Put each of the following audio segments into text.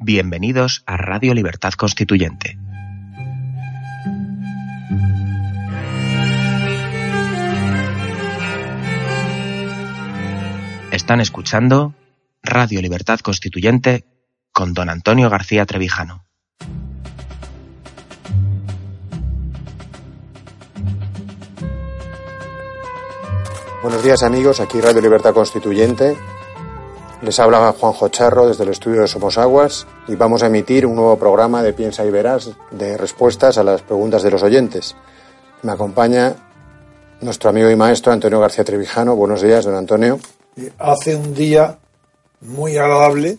Bienvenidos a Radio Libertad Constituyente. Están escuchando Radio Libertad Constituyente con don Antonio García Trevijano. Buenos días amigos, aquí Radio Libertad Constituyente. Les habla Juanjo Charro desde el estudio de Somos Aguas y vamos a emitir un nuevo programa de Piensa y Verás de respuestas a las preguntas de los oyentes. Me acompaña nuestro amigo y maestro Antonio García Trevijano. Buenos días, don Antonio. Hace un día muy agradable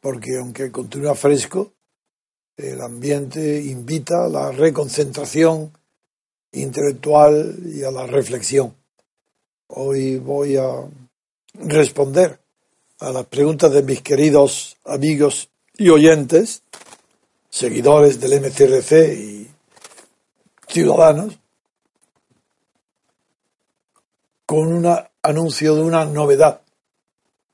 porque aunque continúa fresco, el ambiente invita a la reconcentración intelectual y a la reflexión. Hoy voy a responder a las preguntas de mis queridos amigos y oyentes, seguidores del MCRC y ciudadanos, con un anuncio de una novedad.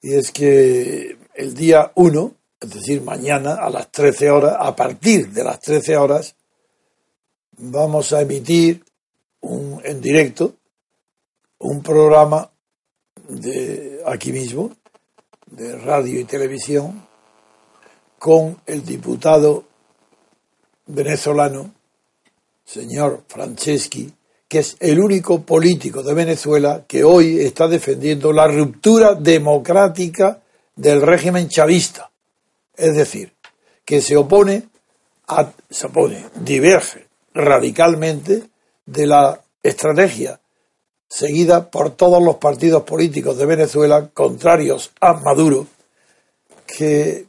Y es que el día 1, es decir, mañana a las 13 horas, a partir de las 13 horas, vamos a emitir un, en directo un programa de aquí mismo, de radio y televisión, con el diputado venezolano, señor Franceschi, que es el único político de Venezuela que hoy está defendiendo la ruptura democrática del régimen chavista. Es decir, que se opone, a, se opone, diverge radicalmente de la estrategia seguida por todos los partidos políticos de Venezuela contrarios a Maduro, que,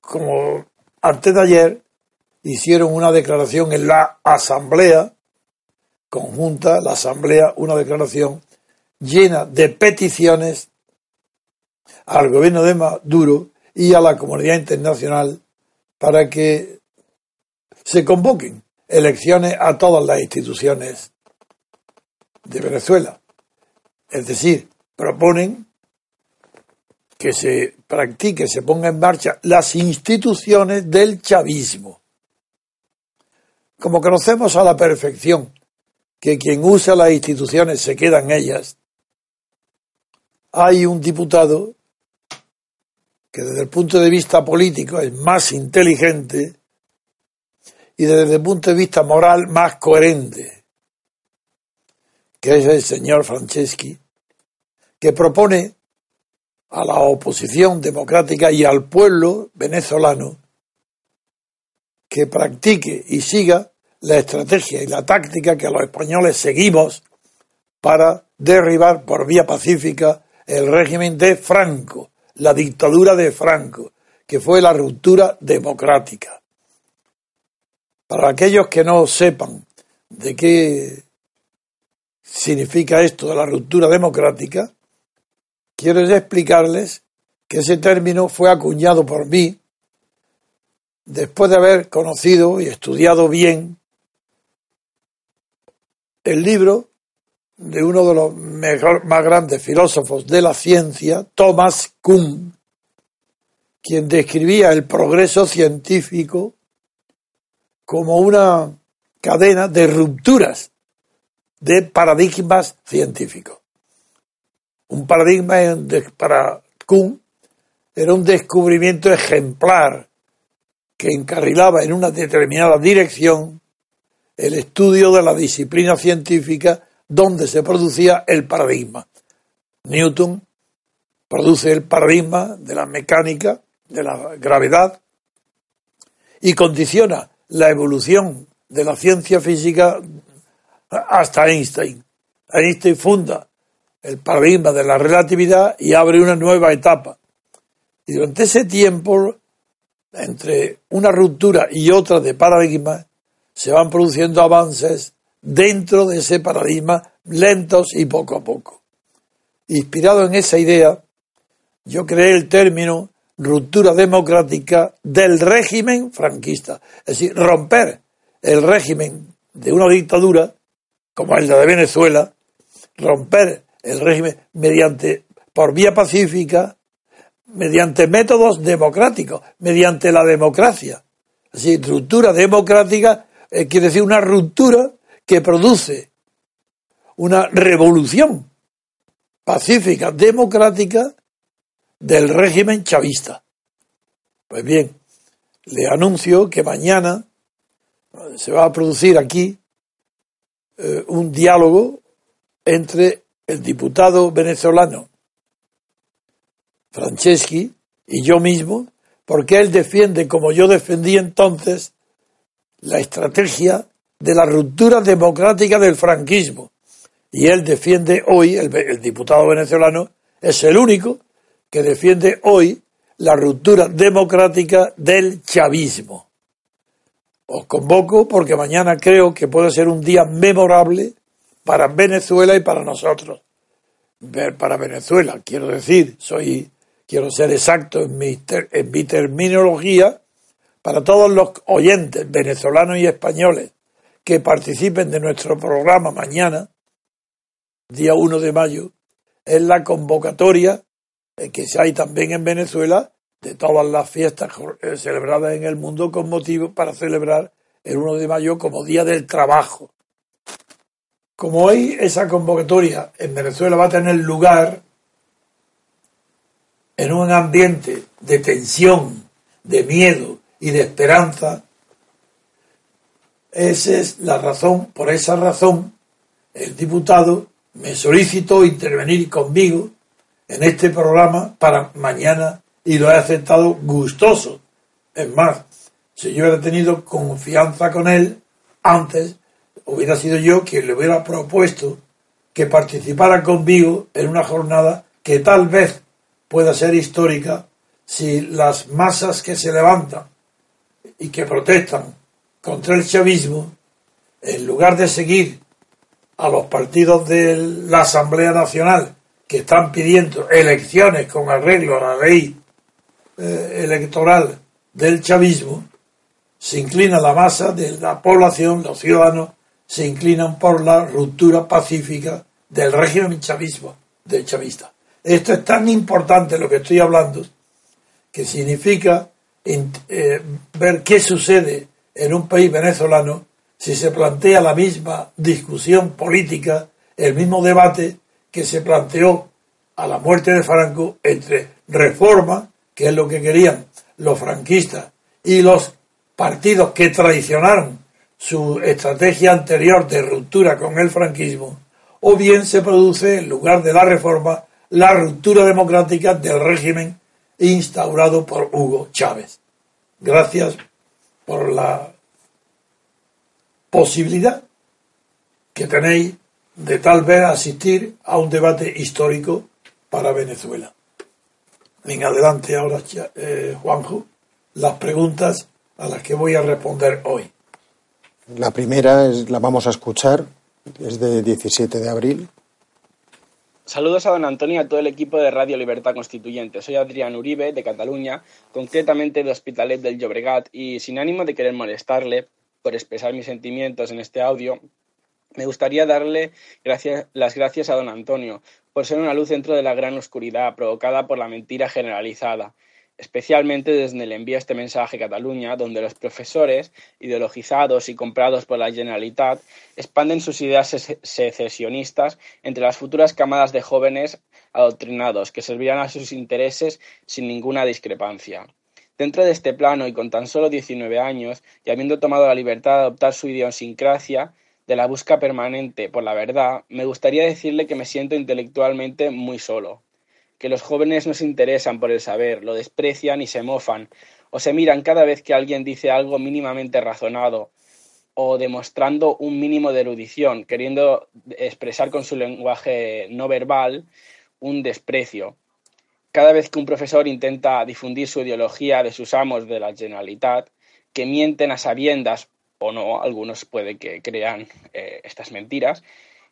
como antes de ayer, hicieron una declaración en la Asamblea conjunta, la Asamblea, una declaración llena de peticiones al gobierno de Maduro y a la comunidad internacional para que se convoquen elecciones a todas las instituciones de Venezuela. Es decir, proponen que se practique, se ponga en marcha las instituciones del chavismo. Como conocemos a la perfección que quien usa las instituciones se queda en ellas, hay un diputado que desde el punto de vista político es más inteligente y desde el punto de vista moral más coherente que es el señor Franceschi, que propone a la oposición democrática y al pueblo venezolano que practique y siga la estrategia y la táctica que los españoles seguimos para derribar por vía pacífica el régimen de Franco, la dictadura de Franco, que fue la ruptura democrática. Para aquellos que no sepan de qué significa esto de la ruptura democrática, quiero explicarles que ese término fue acuñado por mí después de haber conocido y estudiado bien el libro de uno de los mejor, más grandes filósofos de la ciencia, Thomas Kuhn, quien describía el progreso científico como una cadena de rupturas de paradigmas científicos. Un paradigma para Kuhn era un descubrimiento ejemplar que encarrilaba en una determinada dirección el estudio de la disciplina científica donde se producía el paradigma. Newton produce el paradigma de la mecánica, de la gravedad, y condiciona la evolución de la ciencia física hasta Einstein. Einstein funda el paradigma de la relatividad y abre una nueva etapa. Y durante ese tiempo, entre una ruptura y otra de paradigma, se van produciendo avances dentro de ese paradigma, lentos y poco a poco. Inspirado en esa idea, yo creé el término ruptura democrática del régimen franquista. Es decir, romper el régimen de una dictadura como el de Venezuela, romper el régimen mediante, por vía pacífica, mediante métodos democráticos, mediante la democracia. Así, ruptura democrática eh, quiere decir una ruptura que produce una revolución pacífica, democrática del régimen chavista. Pues bien, le anuncio que mañana se va a producir aquí eh, un diálogo entre el diputado venezolano Franceschi y yo mismo, porque él defiende, como yo defendí entonces, la estrategia de la ruptura democrática del franquismo. Y él defiende hoy, el, el diputado venezolano, es el único que defiende hoy la ruptura democrática del chavismo. Os convoco porque mañana creo que puede ser un día memorable para Venezuela y para nosotros. Para Venezuela, quiero decir, soy, quiero ser exacto en mi, terminología, para todos los oyentes venezolanos y españoles que participen de nuestro programa mañana, día 1 de mayo, es la convocatoria que hay también en Venezuela de todas las fiestas eh, celebradas en el mundo con motivo para celebrar el 1 de mayo como Día del Trabajo. Como hoy esa convocatoria en Venezuela va a tener lugar en un ambiente de tensión, de miedo y de esperanza, esa es la razón, por esa razón, el diputado me solicitó intervenir conmigo en este programa para mañana y lo he aceptado gustoso. Es más, si yo hubiera tenido confianza con él antes, hubiera sido yo quien le hubiera propuesto que participara conmigo en una jornada que tal vez pueda ser histórica si las masas que se levantan y que protestan contra el chavismo, en lugar de seguir a los partidos de la Asamblea Nacional que están pidiendo elecciones con arreglo a la ley eh, electoral del chavismo, se inclina la masa de la población, los ciudadanos, se inclinan por la ruptura pacífica del régimen chavismo, del chavista. Esto es tan importante lo que estoy hablando, que significa eh, ver qué sucede en un país venezolano si se plantea la misma discusión política, el mismo debate que se planteó a la muerte de Franco entre reforma, que es lo que querían los franquistas, y los partidos que traicionaron su estrategia anterior de ruptura con el franquismo, o bien se produce, en lugar de la reforma, la ruptura democrática del régimen instaurado por Hugo Chávez. Gracias por la posibilidad que tenéis de tal vez asistir a un debate histórico para Venezuela. En adelante ahora, eh, Juanjo, las preguntas a las que voy a responder hoy. La primera es, la vamos a escuchar, es de 17 de abril. Saludos a don Antonio y a todo el equipo de Radio Libertad Constituyente. Soy Adrián Uribe, de Cataluña, concretamente de Hospitalet del Llobregat, y sin ánimo de querer molestarle por expresar mis sentimientos en este audio, me gustaría darle las gracias a don Antonio por ser una luz dentro de la gran oscuridad provocada por la mentira generalizada, especialmente desde el envío este mensaje a Cataluña, donde los profesores, ideologizados y comprados por la Generalitat, expanden sus ideas secesionistas entre las futuras camadas de jóvenes adoctrinados que servirán a sus intereses sin ninguna discrepancia. Dentro de este plano y con tan solo 19 años, y habiendo tomado la libertad de adoptar su idiosincrasia, de la busca permanente por la verdad, me gustaría decirle que me siento intelectualmente muy solo, que los jóvenes no se interesan por el saber, lo desprecian y se mofan, o se miran cada vez que alguien dice algo mínimamente razonado, o demostrando un mínimo de erudición, queriendo expresar con su lenguaje no verbal un desprecio. Cada vez que un profesor intenta difundir su ideología de sus amos de la Generalitat, que mienten a sabiendas o no, algunos puede que crean eh, estas mentiras.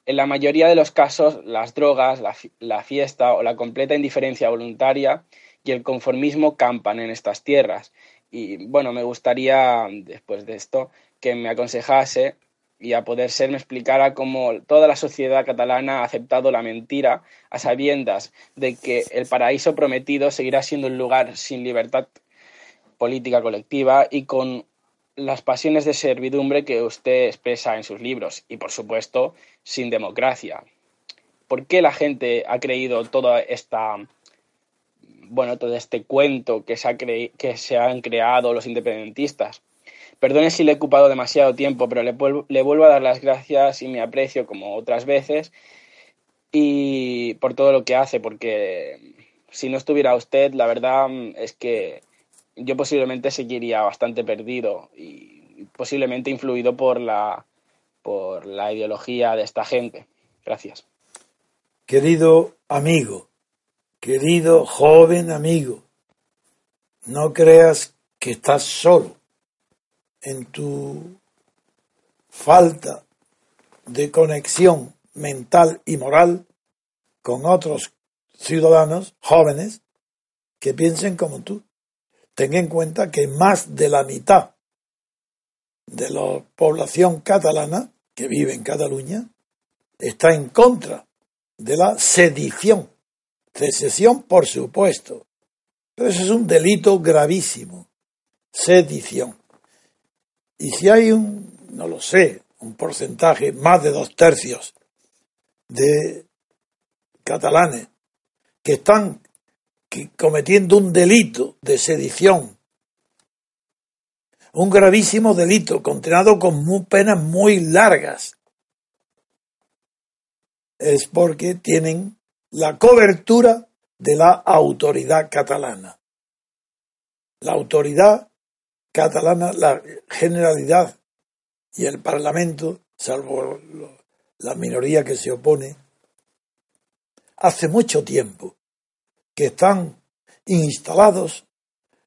En la mayoría de los casos, las drogas, la, fiesta o la completa indiferencia voluntaria y el conformismo campan en estas tierras. Y bueno, me gustaría, después de esto, que me aconsejase y a poder ser me explicara cómo toda la sociedad catalana ha aceptado la mentira a sabiendas de que el paraíso prometido seguirá siendo un lugar sin libertad política colectiva y con las pasiones de servidumbre que usted expresa en sus libros y por supuesto sin democracia. ¿Por qué la gente ha creído toda esta bueno, todo este cuento que se, ha que se han creado los independentistas? Perdone si le he ocupado demasiado tiempo, pero le, vuelvo a dar las gracias y me aprecio como otras veces y por todo lo que hace, porque si no estuviera usted, la verdad es que yo posiblemente seguiría bastante perdido y posiblemente influido por la, por la ideología de esta gente. Gracias. Querido amigo, querido joven amigo, no creas que estás solo en tu falta de conexión mental y moral con otros ciudadanos jóvenes que piensen como tú. Ten en cuenta que más de la mitad de la población catalana que vive en Cataluña está en contra de la sedición. Secesión, por supuesto, pero eso es un delito gravísimo. Sedición. Y si hay un, no lo sé, un porcentaje, más de dos tercios de catalanes que están cometiendo un delito de sedición, un gravísimo delito condenado con penas muy largas, es porque tienen la cobertura de la autoridad catalana. La autoridad catalana, la generalidad y el Parlamento, salvo la minoría que se opone, hace mucho tiempo que están instalados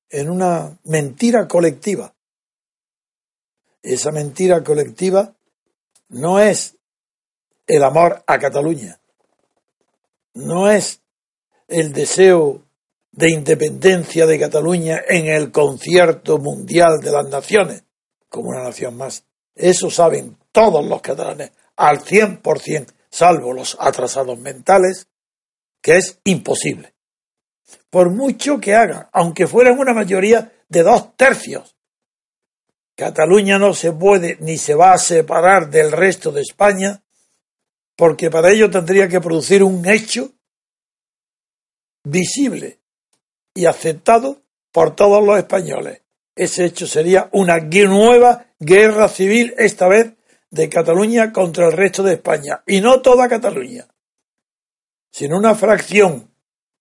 en una mentira colectiva. Esa mentira colectiva no es el amor a Cataluña, no es el deseo de independencia de Cataluña en el concierto mundial de las naciones, como una nación más. Eso saben todos los catalanes al 100%, salvo los atrasados mentales, que es imposible. Por mucho que hagan, aunque fueran una mayoría de dos tercios, Cataluña no se puede ni se va a separar del resto de España, porque para ello tendría que producir un hecho visible y aceptado por todos los españoles. Ese hecho sería una nueva guerra civil, esta vez de Cataluña contra el resto de España. Y no toda Cataluña, sino una fracción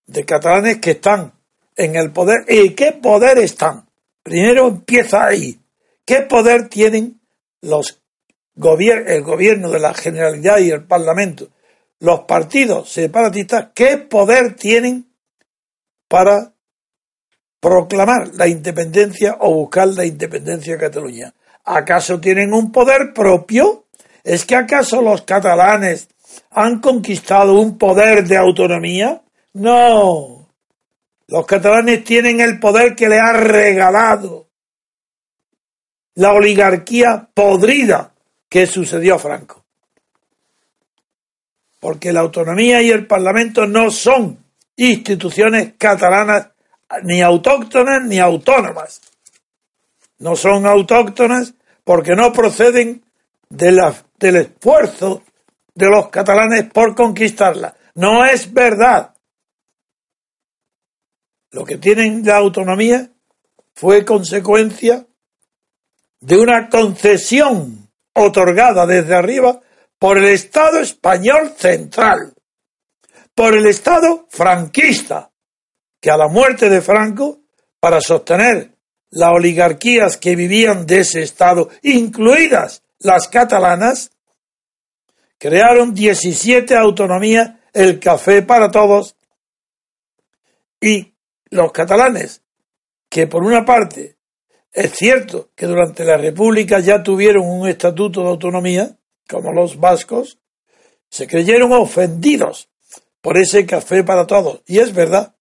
de catalanes que están en el poder. ¿Y qué poder están? Primero empieza ahí. ¿Qué poder tienen los el gobierno de la Generalidad y el Parlamento? Los partidos separatistas, ¿qué poder tienen para proclamar la independencia o buscar la independencia de Cataluña. ¿Acaso tienen un poder propio? ¿Es que acaso los catalanes han conquistado un poder de autonomía? No. Los catalanes tienen el poder que le ha regalado la oligarquía podrida que sucedió a Franco. Porque la autonomía y el Parlamento no son instituciones catalanas ni autóctonas ni autónomas. No son autóctonas porque no proceden de del esfuerzo de los catalanes por conquistarla. No es verdad. Lo que tienen la autonomía fue consecuencia de una concesión otorgada desde arriba por el Estado español central, por el Estado franquista, que a la muerte de Franco, para sostener las oligarquías que vivían de ese Estado, incluidas las catalanas, crearon 17 autonomías, el café para todos, y los catalanes, que por una parte es cierto que durante la República ya tuvieron un estatuto de autonomía, como los vascos, se creyeron ofendidos por ese café para todos. Y es verdad,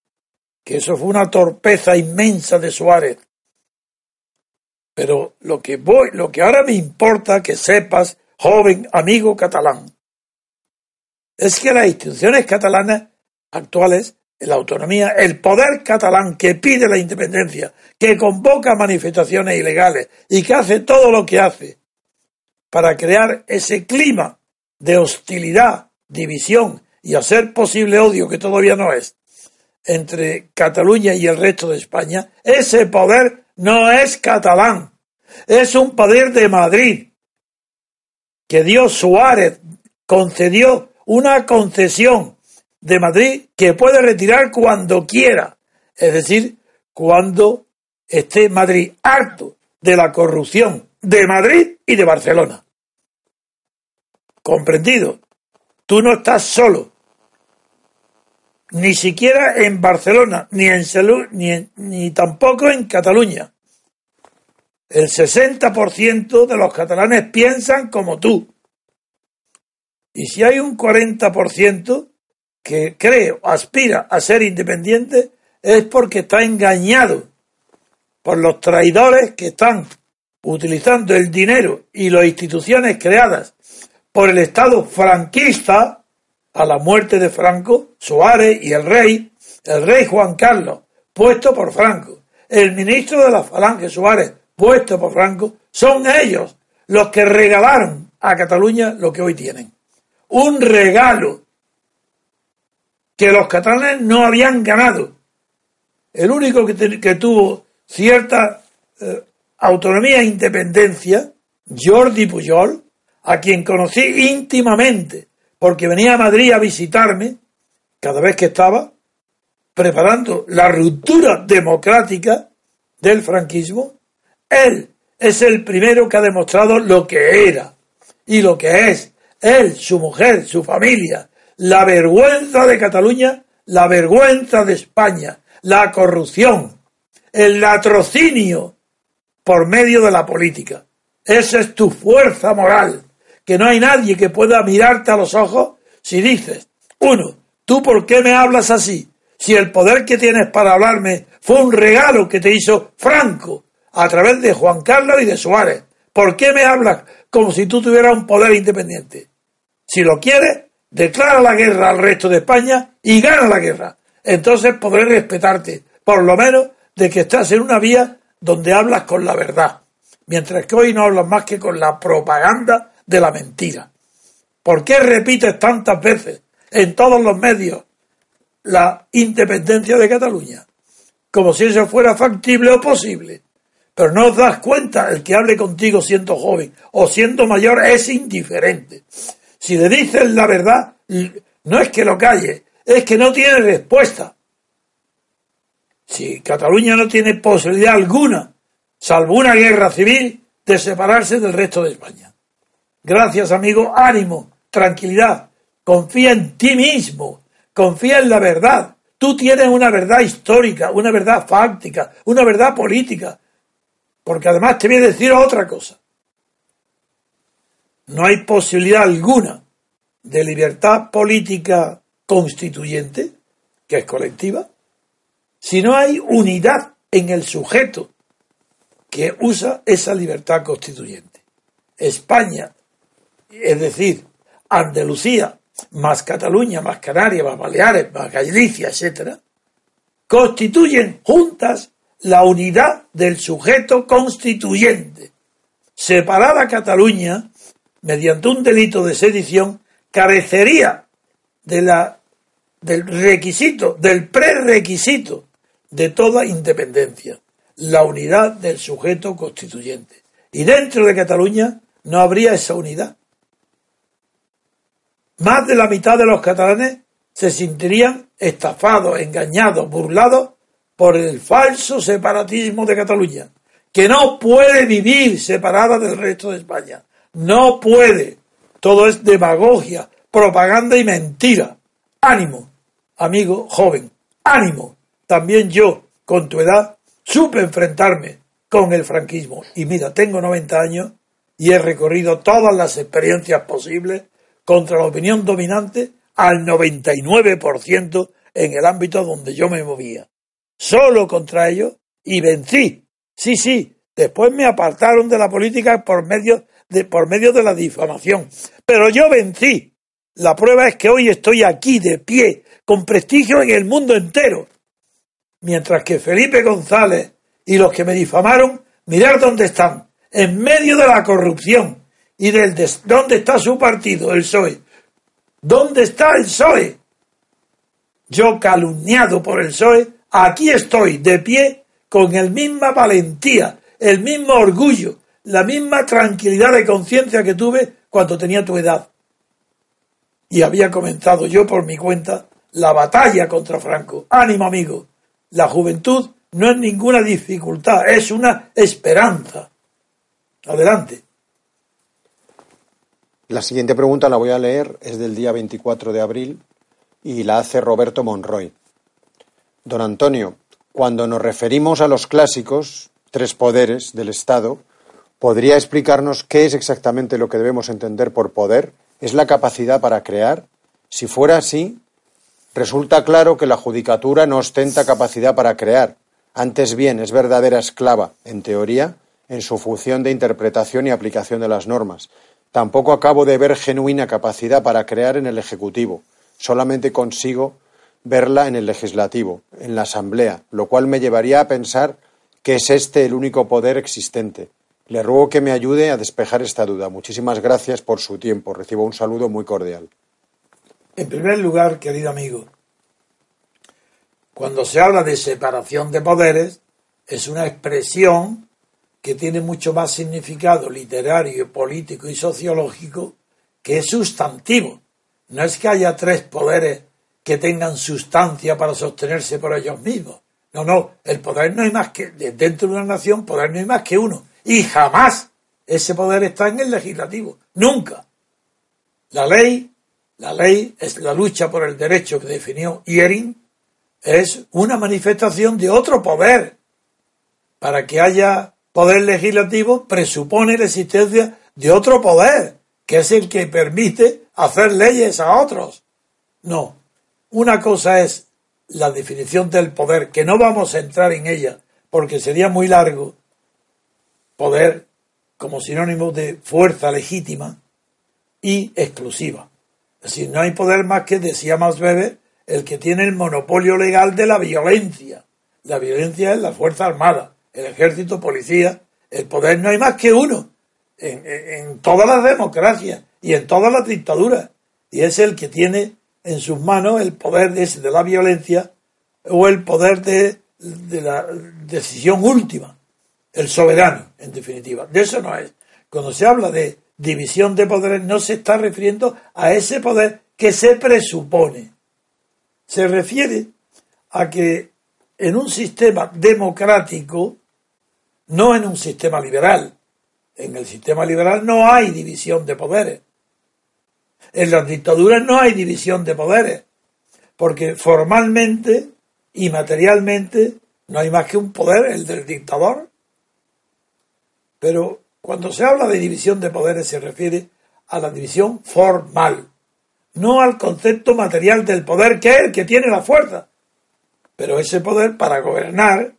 que eso fue una torpeza inmensa de Suárez. Pero lo que voy, lo que ahora me importa que sepas, joven amigo catalán. Es que las instituciones catalanas actuales, la autonomía, el poder catalán que pide la independencia, que convoca manifestaciones ilegales y que hace todo lo que hace para crear ese clima de hostilidad, división y hacer posible odio que todavía no es entre Cataluña y el resto de España, ese poder no es catalán, es un poder de Madrid, que dio Suárez, concedió una concesión de Madrid que puede retirar cuando quiera, es decir, cuando esté Madrid harto de la corrupción de Madrid y de Barcelona. Comprendido. Tú no estás solo. Ni siquiera en Barcelona, ni en ni, ni tampoco en Cataluña. El 60% de los catalanes piensan como tú. Y si hay un 40% que cree aspira a ser independiente, es porque está engañado por los traidores que están utilizando el dinero y las instituciones creadas por el Estado franquista a la muerte de Franco, Suárez y el rey, el rey Juan Carlos, puesto por Franco, el ministro de la Falange Suárez, puesto por Franco, son ellos los que regalaron a Cataluña lo que hoy tienen. Un regalo que los catalanes no habían ganado. El único que, tuvo cierta eh, autonomía e independencia, Jordi Pujol, a quien conocí íntimamente, porque venía a Madrid a visitarme cada vez que estaba preparando la ruptura democrática del franquismo, él es el primero que ha demostrado lo que era y lo que es. Él, su mujer, su familia, la vergüenza de Cataluña, la vergüenza de España, la corrupción, el latrocinio por medio de la política. Esa es tu fuerza moral que no hay nadie que pueda mirarte a los ojos si dices, uno, ¿tú por qué me hablas así? Si el poder que tienes para hablarme fue un regalo que te hizo Franco a través de Juan Carlos y de Suárez, ¿por qué me hablas como si tú tuvieras un poder independiente? Si lo quieres, declara la guerra al resto de España y gana la guerra. Entonces podré respetarte, por lo menos de que estás en una vía donde hablas con la verdad, mientras que hoy no hablas más que con la propaganda de la mentira. ¿Por qué repites tantas veces en todos los medios la independencia de Cataluña? Como si eso fuera factible o posible. Pero no os das cuenta, el que hable contigo siendo joven o siendo mayor es indiferente. Si le dices la verdad, no es que lo calle, es que no tiene respuesta. Si Cataluña no tiene posibilidad alguna, salvo una guerra civil, de separarse del resto de España. Gracias, amigo. Ánimo, tranquilidad. Confía en ti mismo. Confía en la verdad. Tú tienes una verdad histórica, una verdad fáctica, una verdad política. Porque además te voy a decir otra cosa. No hay posibilidad alguna de libertad política constituyente, que es colectiva, si no hay unidad en el sujeto que usa esa libertad constituyente. España es decir, Andalucía, más Cataluña, más Canarias, más Baleares, más Galicia, etc., constituyen juntas la unidad del sujeto constituyente. Separada Cataluña, mediante un delito de sedición, carecería de la, del requisito, del prerequisito de toda independencia, la unidad del sujeto constituyente. Y dentro de Cataluña no habría esa unidad. Más de la mitad de los catalanes se sentirían estafados, engañados, burlados por el falso separatismo de Cataluña, que no puede vivir separada del resto de España. No puede. Todo es demagogia, propaganda y mentira. Ánimo, amigo joven, ánimo. También yo, con tu edad, supe enfrentarme con el franquismo. Y mira, tengo 90 años y he recorrido todas las experiencias posibles contra la opinión dominante al 99% en el ámbito donde yo me movía. Solo contra ellos y vencí. Sí, sí, después me apartaron de la política por medio de, por medio de la difamación. Pero yo vencí. La prueba es que hoy estoy aquí de pie, con prestigio en el mundo entero. Mientras que Felipe González y los que me difamaron, mirar dónde están, en medio de la corrupción y del dónde está su partido, el PSOE. ¿Dónde está el PSOE? Yo calumniado por el PSOE, aquí estoy de pie con el misma valentía, el mismo orgullo, la misma tranquilidad de conciencia que tuve cuando tenía tu edad. Y había comenzado yo por mi cuenta la batalla contra Franco. Ánimo, amigo. La juventud no es ninguna dificultad, es una esperanza. Adelante. La siguiente pregunta la voy a leer, es del día 24 de abril y la hace Roberto Monroy. Don Antonio, cuando nos referimos a los clásicos, tres poderes del Estado, ¿podría explicarnos qué es exactamente lo que debemos entender por poder? ¿Es la capacidad para crear? Si fuera así, resulta claro que la judicatura no ostenta capacidad para crear, antes bien es verdadera esclava, en teoría, en su función de interpretación y aplicación de las normas. Tampoco acabo de ver genuina capacidad para crear en el Ejecutivo, solamente consigo verla en el legislativo, en la Asamblea, lo cual me llevaría a pensar que es este el único poder existente. Le ruego que me ayude a despejar esta duda. Muchísimas gracias por su tiempo. Recibo un saludo muy cordial. En primer lugar, querido amigo, cuando se habla de separación de poderes, es una expresión que tiene mucho más significado literario, político y sociológico que es sustantivo. No es que haya tres poderes que tengan sustancia para sostenerse por ellos mismos. No, no, el poder no hay más que, dentro de una nación, poder no hay más que uno. Y jamás ese poder está en el legislativo. Nunca. La ley, la ley es la lucha por el derecho que definió Iering, es una manifestación de otro poder. Para que haya poder legislativo presupone la existencia de otro poder, que es el que permite hacer leyes a otros. No, una cosa es la definición del poder, que no vamos a entrar en ella porque sería muy largo. Poder como sinónimo de fuerza legítima y exclusiva. Es decir, no hay poder más que, decía más Weber, el que tiene el monopolio legal de la violencia. La violencia es la fuerza armada, el ejército, policía. El poder no hay más que uno en, en todas las democracias y en todas las dictaduras. Y es el que tiene en sus manos el poder de, de la violencia o el poder de, de la decisión última, el soberano, en definitiva. De eso no es. Cuando se habla de división de poderes, no se está refiriendo a ese poder que se presupone. Se refiere a que en un sistema democrático, no en un sistema liberal, en el sistema liberal no hay división de poderes. En las dictaduras no hay división de poderes, porque formalmente y materialmente no hay más que un poder, el del dictador. Pero cuando se habla de división de poderes se refiere a la división formal, no al concepto material del poder que es el que tiene la fuerza. Pero ese poder para gobernar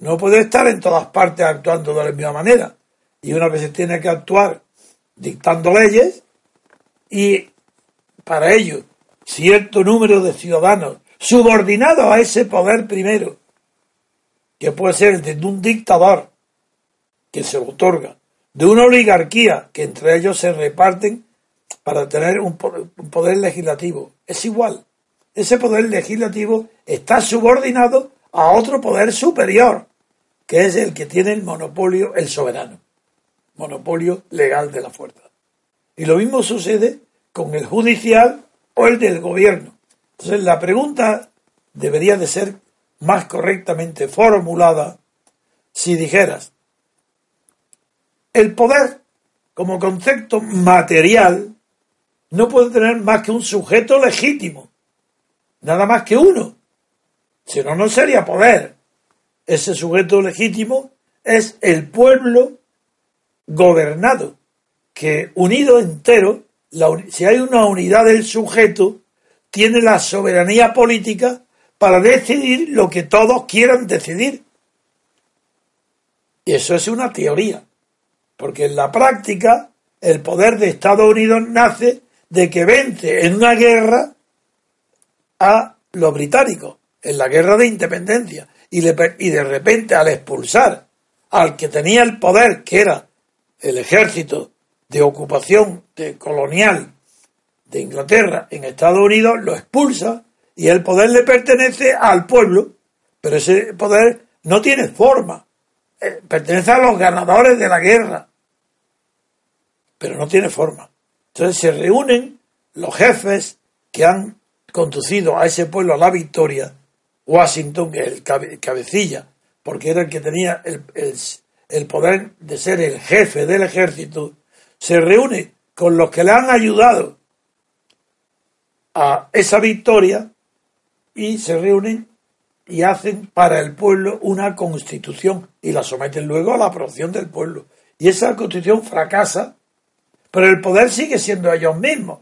no puede estar en todas partes actuando de la misma manera. Y una vez tiene que actuar dictando leyes, y para ello cierto número de ciudadanos subordinados a ese poder primero, que puede ser de un dictador que se otorga, de una oligarquía que entre ellos se reparten para tener un poder, legislativo. Es igual. Ese poder legislativo está subordinado a otro poder superior, que es el que tiene el monopolio, el soberano, monopolio legal de la fuerza. Y lo mismo sucede con el judicial o el del gobierno. Entonces la pregunta debería de ser más correctamente formulada si dijeras, el poder como concepto material no puede tener más que un sujeto legítimo, nada más que uno, si no, no sería poder. Ese sujeto legítimo es el pueblo gobernado que unido entero, si hay una unidad del sujeto, tiene la soberanía política para decidir lo que todos quieran decidir. Y eso es una teoría, porque en la práctica el poder de Estados Unidos nace de que vence en una guerra a los británicos, en la guerra de independencia. Y, y de repente al expulsar al que tenía el poder, que era el ejército de ocupación de colonial de Inglaterra en Estados Unidos, lo expulsa y el poder le pertenece al pueblo, pero ese poder no tiene forma, eh, pertenece a los ganadores de la guerra, pero no tiene forma. Entonces se reúnen los jefes que han conducido a ese pueblo a la victoria, Washington, el cabecilla, porque era el que tenía el, el poder de ser el jefe del ejército, se reúne con los que le han ayudado a esa victoria y se reúnen y hacen para el pueblo una constitución y la someten luego a la aprobación del pueblo. Y esa constitución fracasa, pero el poder sigue siendo ellos mismos.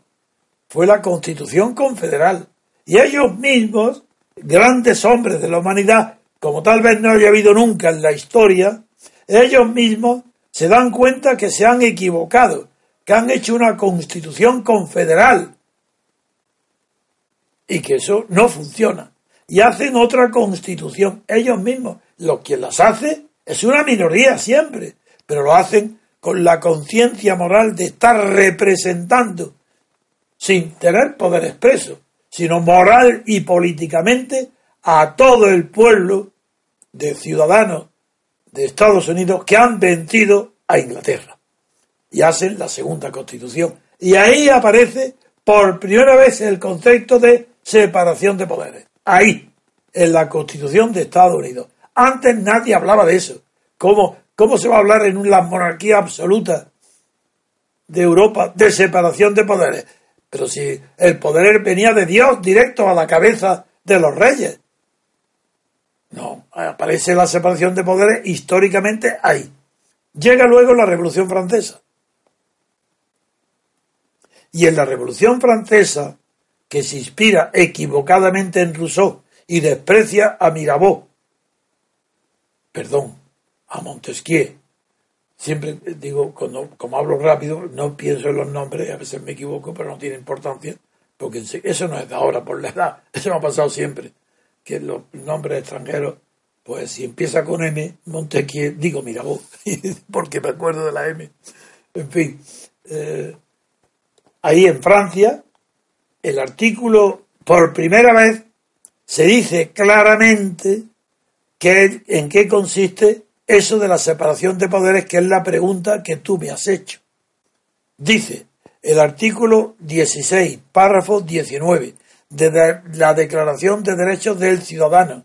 Fue la constitución confederal. Y ellos mismos, grandes hombres de la humanidad, como tal vez no haya habido nunca en la historia, ellos mismos se dan cuenta que se han equivocado, que han hecho una constitución confederal y que eso no funciona. Y hacen otra constitución ellos mismos. Lo que las hace es una minoría siempre, pero lo hacen con la conciencia moral de estar representando, sin tener poder expreso, sino moral y políticamente, a todo el pueblo de ciudadanos de Estados Unidos que han vencido a Inglaterra. Y hacen la segunda constitución. Y ahí aparece por primera vez el concepto de separación de poderes. Ahí, en la Constitución de Estados Unidos. Antes nadie hablaba de eso. ¿Cómo, cómo se va a hablar en una monarquía absoluta de Europa de separación de poderes? Pero si el poder venía de Dios directo a la cabeza de los reyes. No, aparece la separación de poderes históricamente ahí. Llega luego la Revolución Francesa. Y en la Revolución Francesa que se inspira equivocadamente en Rousseau y desprecia a Mirabeau, perdón, a Montesquieu. Siempre digo, cuando, como hablo rápido, no pienso en los nombres, a veces me equivoco, pero no tiene importancia, porque eso no es de ahora por la edad, eso me ha pasado siempre, que los nombres extranjeros, pues si empieza con M, Montesquieu, digo Mirabeau, porque me acuerdo de la M. En fin, eh, ahí en Francia, el artículo, por primera vez, se dice claramente que, en qué consiste eso de la separación de poderes, que es la pregunta que tú me has hecho. Dice el artículo 16, párrafo 19 de la Declaración de Derechos del Ciudadano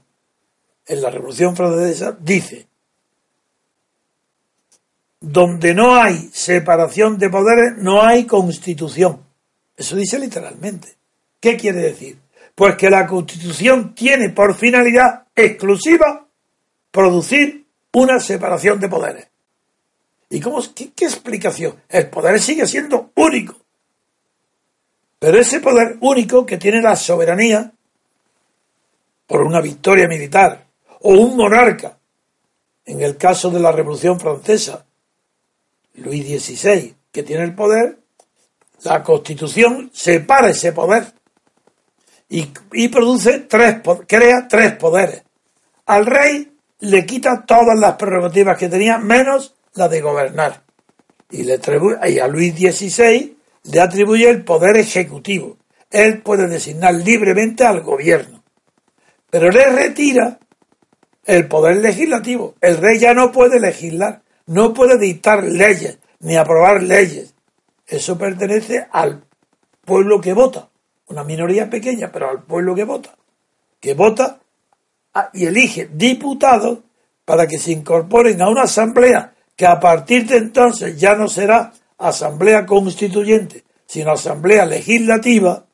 en la Revolución Francesa, dice, donde no hay separación de poderes, no hay constitución. Eso dice literalmente. ¿Qué quiere decir? Pues que la Constitución tiene por finalidad exclusiva producir una separación de poderes. ¿Y cómo, qué, qué explicación? El poder sigue siendo único. Pero ese poder único que tiene la soberanía por una victoria militar o un monarca, en el caso de la Revolución Francesa, Luis XVI, que tiene el poder, la Constitución separa ese poder y, produce tres, crea tres poderes. Al rey le quita todas las prerrogativas que tenía, menos la de gobernar. Y, le y a Luis XVI le atribuye el poder ejecutivo. Él puede designar libremente al gobierno. Pero le retira el poder legislativo. El rey ya no puede legislar, no puede dictar leyes, ni aprobar leyes. Eso pertenece al pueblo que vota, una minoría pequeña, pero al pueblo que vota, que vota y elige diputados para que se incorporen a una asamblea que a partir de entonces ya no será asamblea constituyente, sino asamblea legislativa,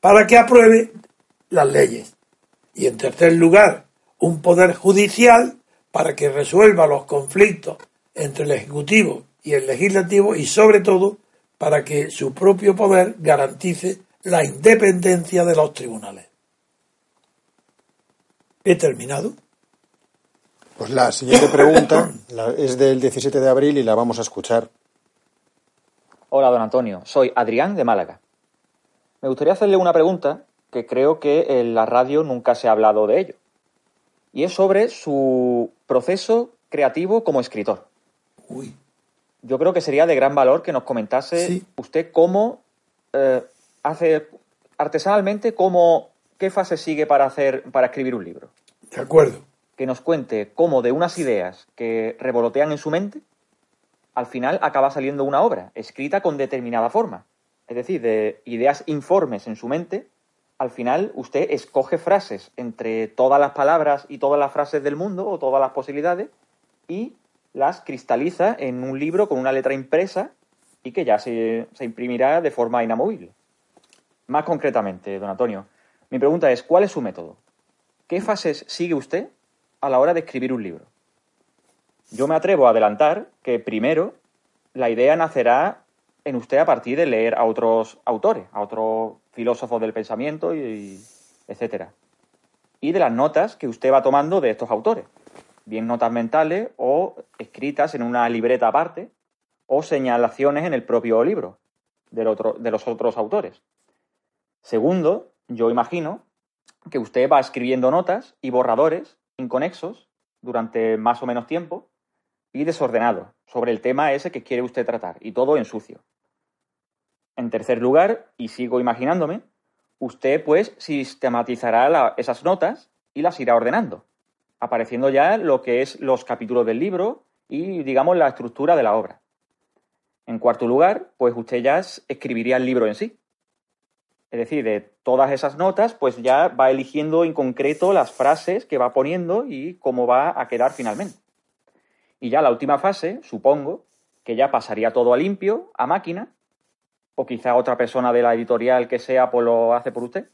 para que apruebe las leyes. Y en tercer lugar, un poder judicial para que resuelva los conflictos entre el Ejecutivo y el Legislativo y sobre todo para que su propio poder garantice la independencia de los tribunales. He terminado. Pues la siguiente pregunta es del 17 de abril y la vamos a escuchar. Hola, don Antonio. Soy Adrián de Málaga. Me gustaría hacerle una pregunta que creo que en la radio nunca se ha hablado de ello. Y es sobre su proceso creativo como escritor. Uy, Yo creo que sería de gran valor que nos comentase Sí. usted cómo eh, hace artesanalmente, cómo, qué fase sigue para, hacer, para escribir un libro. de acuerdo. Que nos cuente cómo de unas ideas que revolotean en su mente, al final acaba saliendo una obra escrita con determinada forma. Es decir, de ideas informes en su mente, al final usted escoge frases entre todas las palabras y todas las frases del mundo o todas las posibilidades y las cristaliza en un libro con una letra impresa y que ya se, se imprimirá de forma inamovible. Más concretamente, don Antonio, mi pregunta es, ¿cuál es su método? ¿Qué fases sigue usted a la hora de escribir un libro? Yo me atrevo a adelantar que primero la idea nacerá en usted a partir de leer a otros autores, a otros filósofos del pensamiento y, etcétera. Y de las notas que usted va tomando de estos autores, bien notas mentales o escritas en una libreta aparte o señalaciones en el propio libro de los otros autores. Segundo, yo imagino que usted va escribiendo notas y borradores inconexos durante más o menos tiempo y desordenado sobre el tema ese que quiere usted tratar y todo en sucio. En tercer lugar, y sigo imaginándome, usted pues sistematizará esas notas y las irá ordenando, apareciendo ya lo que es los capítulos del libro y digamos la estructura de la obra. En cuarto lugar, pues usted ya escribiría el libro en sí. Es decir, de todas esas notas, pues ya va eligiendo en concreto las frases que va poniendo y cómo va a quedar finalmente. Y ya la última fase, supongo, que ya pasaría todo a limpio, a máquina, o quizá otra persona de la editorial que sea, pues lo hace por usted,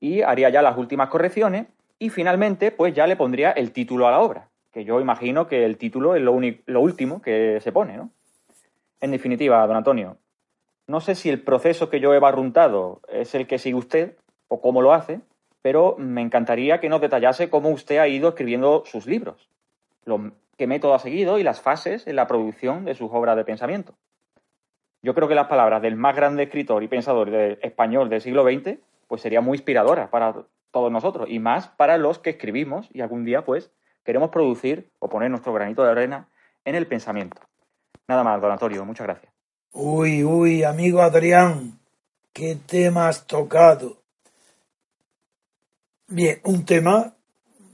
y haría ya las últimas correcciones, y finalmente, pues ya le pondría el título a la obra, que yo imagino que el título es lo, lo último que se pone, ¿no? En definitiva, don Antonio, no sé si el proceso que yo he barruntado es el que sigue usted o cómo lo hace, pero me encantaría que nos detallase cómo usted ha ido escribiendo sus libros, lo, qué método ha seguido y las fases en la producción de sus obras de pensamiento. Yo creo que las palabras del más grande escritor y pensador de- español del siglo XX pues sería muy inspiradora para todos nosotros y más para los que escribimos y algún día pues queremos producir o poner nuestro granito de arena en el pensamiento. Nada más, don Antonio, muchas gracias. Uy, uy, amigo Adrián, qué tema has tocado. Bien, un tema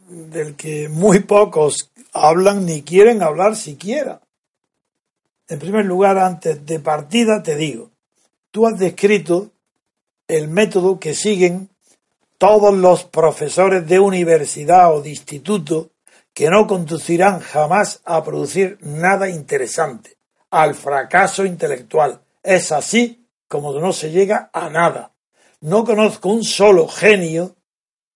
del que muy pocos hablan ni quieren hablar siquiera. En primer lugar, antes de partida te digo, tú has descrito el método que siguen todos los profesores de universidad o de instituto que no conducirán jamás a producir nada interesante, al fracaso intelectual. Es así como no se llega a nada. No conozco un solo genio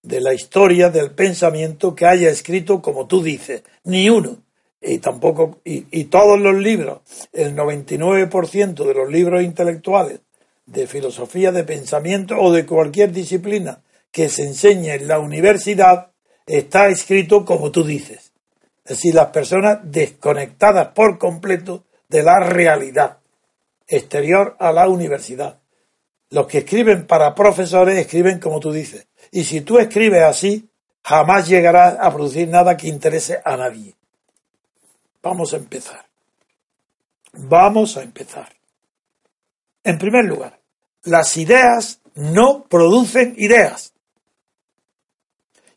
de la historia del pensamiento que haya escrito como tú dices, ni uno. Y tampoco, y, todos los libros, el 99% de los libros intelectuales de filosofía de pensamiento o de cualquier disciplina que se enseñe en la universidad está escrito como tú dices. Es decir, las personas desconectadas por completo de la realidad exterior a la universidad. Los que escriben para profesores escriben como tú dices. Y si tú escribes así, jamás llegarás a producir nada que interese a nadie. Vamos a empezar. Vamos a empezar. En primer lugar, las ideas no producen ideas.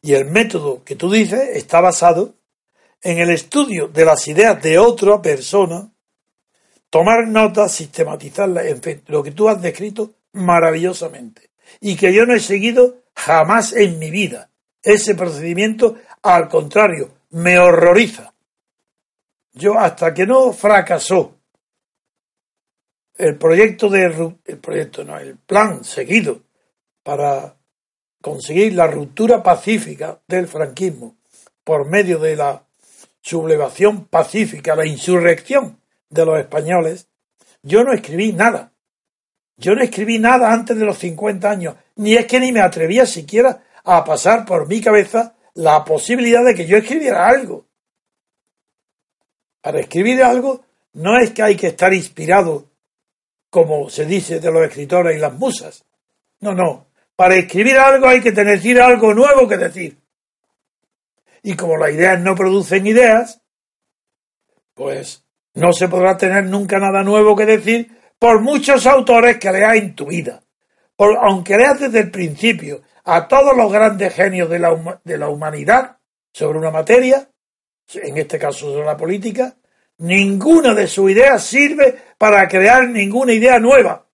Y el método que tú dices está basado en el estudio de las ideas de otra persona, tomar notas, sistematizarlas, en fin, lo que tú has descrito maravillosamente. Y que yo no he seguido jamás en mi vida. Ese procedimiento, al contrario, me horroriza. Yo hasta que no fracasó el proyecto de el proyecto no, el plan seguido para conseguir la ruptura pacífica del franquismo por medio de la sublevación pacífica, la insurrección de los españoles, yo no escribí nada. Yo no escribí nada antes de los 50 años, ni es que ni me atrevía siquiera a pasar por mi cabeza la posibilidad de que yo escribiera algo. Para escribir algo no es que hay que estar inspirado como se dice de los escritores y las musas. No, no. Para escribir algo hay que decir algo nuevo que decir. Y como las ideas no producen ideas, pues no se podrá tener nunca nada nuevo que decir por muchos autores que leas en tu vida. Por, aunque leas desde el principio a todos los grandes genios de la, de la humanidad sobre una materia, en este caso sobre la política, ninguna de sus ideas sirve para crear ninguna idea nueva.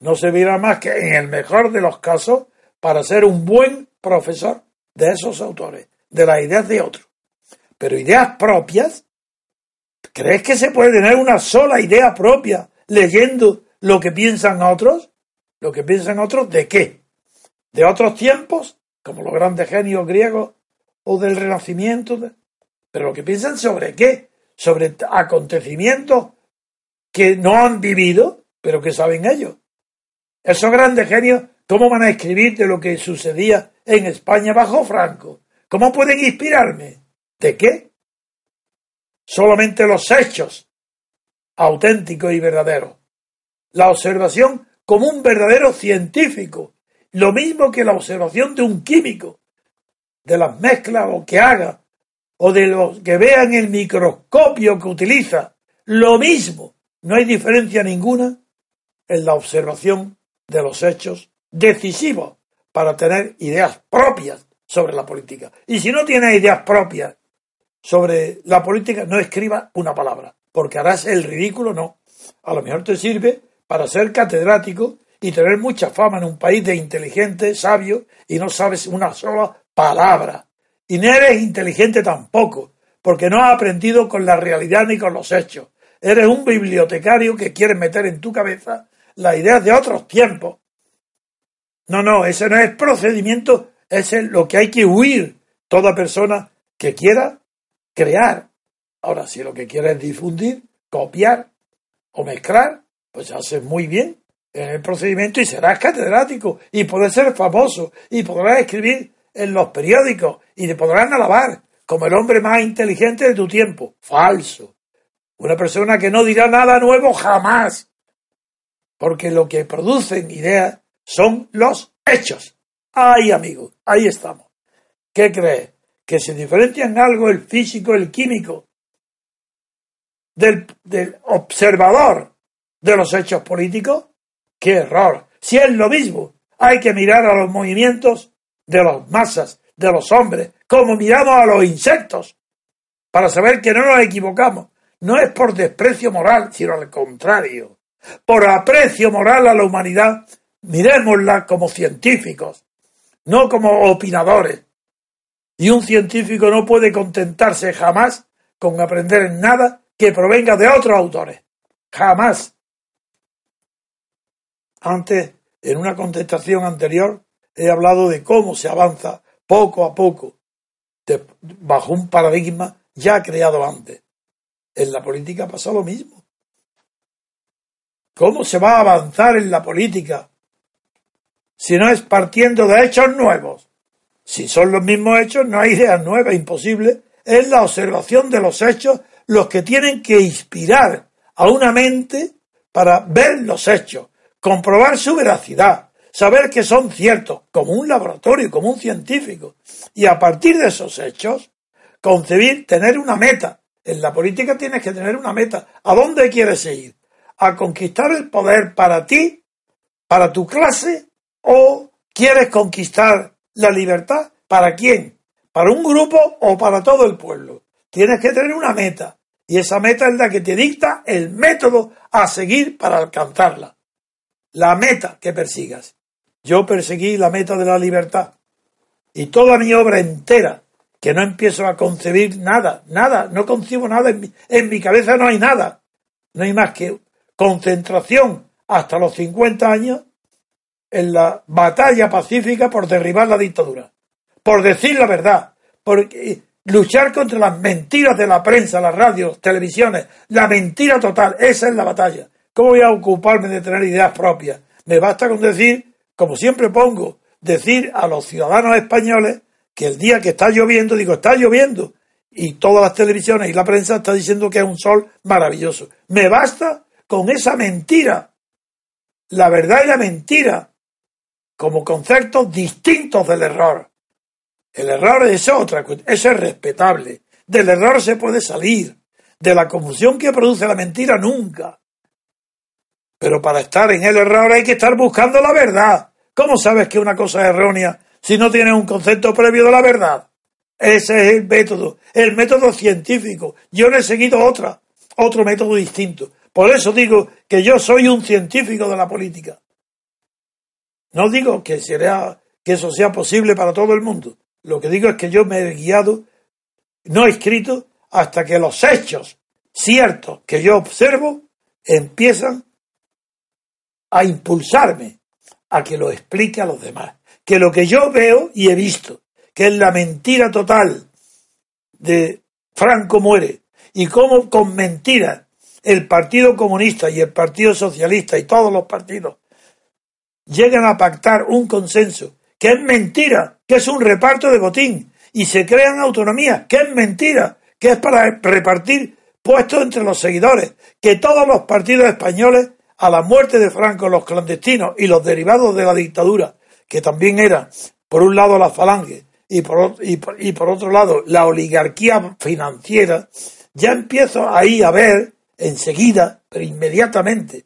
No servirá más que, en el mejor de los casos, para ser un buen profesor de esos autores, de las ideas de otros. Pero ideas propias, ¿crees que se puede tener una sola idea propia leyendo lo que piensan otros? ¿Lo que piensan otros de qué? ¿De otros tiempos? Como los grandes genios griegos o del Renacimiento. Pero lo que piensan sobre qué? Sobre acontecimientos que no han vivido, pero que saben ellos. Esos grandes genios, ¿cómo van a escribir de lo que sucedía en España bajo Franco? ¿Cómo pueden inspirarme? ¿De qué? Solamente los hechos auténticos y verdaderos. La observación como un verdadero científico, lo mismo que la observación de un químico, de las mezclas o que haga, o de lo que vea en el microscopio que utiliza, lo mismo, no hay diferencia ninguna en la observación de los hechos decisivos para tener ideas propias sobre la política. Y si no tienes ideas propias sobre la política, no escriba una palabra, porque harás el ridículo, no. A lo mejor te sirve para ser catedrático y tener mucha fama en un país de inteligentes, sabios, y no sabes una sola palabra. Y no eres inteligente tampoco, porque no has aprendido con la realidad ni con los hechos. Eres un bibliotecario que quiere meter en tu cabeza las ideas de otros tiempos. No, no, ese no es procedimiento, ese es lo que hay que huir toda persona que quiera crear. Ahora, si lo que quiere es difundir, copiar o mezclar, pues haces muy bien en el procedimiento y serás catedrático y podrás ser famoso y podrás escribir en los periódicos y te podrán alabar como el hombre más inteligente de tu tiempo. Falso. Una persona que no dirá nada nuevo jamás porque lo que producen ideas son los hechos. Ay, amigo, ahí estamos. ¿Qué crees? ¿Que se diferencian algo el físico, el químico, del, del observador de los hechos políticos? ¡Qué error! Si es lo mismo, hay que mirar a los movimientos de las masas, de los hombres, como miramos a los insectos, para saber que no nos equivocamos. No es por desprecio moral, sino al contrario por aprecio moral a la humanidad, miremosla como científicos, no como opinadores. Y un científico no puede contentarse jamás con aprender nada que provenga de otros autores. Jamás. Antes, en una contestación anterior, he hablado de cómo se avanza poco a poco bajo un paradigma ya creado antes. En la política pasa lo mismo. ¿Cómo se va a avanzar en la política si no es partiendo de hechos nuevos? Si son los mismos hechos, no hay ideas nuevas, imposible. Es la observación de los hechos los que tienen que inspirar a una mente para ver los hechos, comprobar su veracidad, saber que son ciertos, como un laboratorio, como un científico. Y a partir de esos hechos, concebir, tener una meta. En la política tienes que tener una meta. ¿A dónde quieres ir? a conquistar el poder para ti, para tu clase, o quieres conquistar la libertad para quién? ¿Para un grupo o para todo el pueblo? Tienes que tener una meta y esa meta es la que te dicta el método a seguir para alcanzarla. La meta que persigas. Yo perseguí la meta de la libertad y toda mi obra entera, que no empiezo a concebir nada, nada, no concibo nada, en mi, en mi cabeza no hay nada, no hay más que concentración hasta los 50 años en la batalla pacífica por derribar la dictadura, por decir la verdad, por luchar contra las mentiras de la prensa, las radios, televisiones, la mentira total, esa es la batalla. ¿Cómo voy a ocuparme de tener ideas propias? Me basta con decir, como siempre pongo, decir a los ciudadanos españoles que el día que está lloviendo, digo, está lloviendo, y todas las televisiones y la prensa está diciendo que es un sol maravilloso. Me basta con esa mentira la verdad y la mentira como conceptos distintos del error. El error es otra eso es respetable. Del error se puede salir. De la confusión que produce la mentira nunca. Pero para estar en el error hay que estar buscando la verdad. ¿Cómo sabes que una cosa es errónea si no tienes un concepto previo de la verdad? Ese es el método, el método científico. Yo no he seguido otra, otro método distinto. Por eso digo que yo soy un científico de la política. No digo que, que eso sea posible para todo el mundo. Lo que digo es que yo me he guiado, no he escrito, hasta que los hechos ciertos que yo observo empiezan a impulsarme a que lo explique a los demás. Que lo que yo veo y he visto, que es la mentira total de Franco muere, y cómo con mentiras el Partido Comunista y el Partido Socialista y todos los partidos llegan a pactar un consenso que es mentira, que es un reparto de botín, y se crean autonomías, que es mentira, que es para repartir puestos entre los seguidores, que todos los partidos españoles, a la muerte de Franco, los clandestinos y los derivados de la dictadura, que también eran, por un lado, la falange y por, y por, otro lado, la oligarquía financiera, ya empiezo ahí a ver enseguida, pero inmediatamente,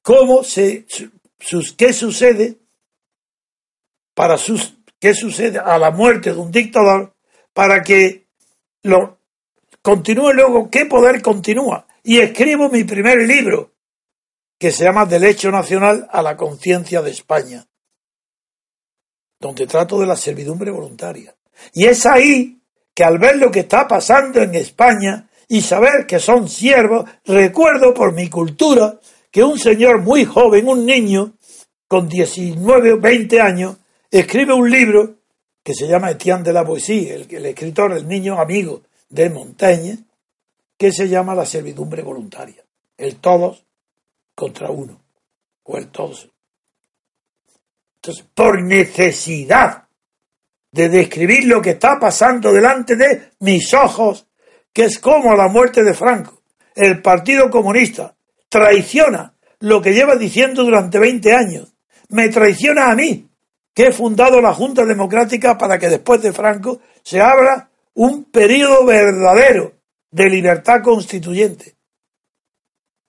cómo se, sus, qué sucede para sus, qué sucede a la muerte de un dictador para que lo continúe luego, qué poder continúa. Y escribo mi primer libro, que se llama Derecho Nacional a la Conciencia de España, donde trato de la servidumbre voluntaria. Y es ahí que al ver lo que está pasando en España y saber que son siervos, recuerdo por mi cultura que un señor muy joven, un niño, con 19 o 20 años, escribe un libro que se llama Etienne de la Poesía, el, escritor, el niño amigo de Montaigne, que se llama La servidumbre voluntaria, el todos contra uno, o el todos. Entonces, por necesidad de describir lo que está pasando delante de mis ojos, que es como la muerte de Franco, el Partido Comunista traiciona lo que lleva diciendo durante 20 años, me traiciona a mí, que he fundado la Junta Democrática para que después de Franco se abra un periodo verdadero de libertad constituyente.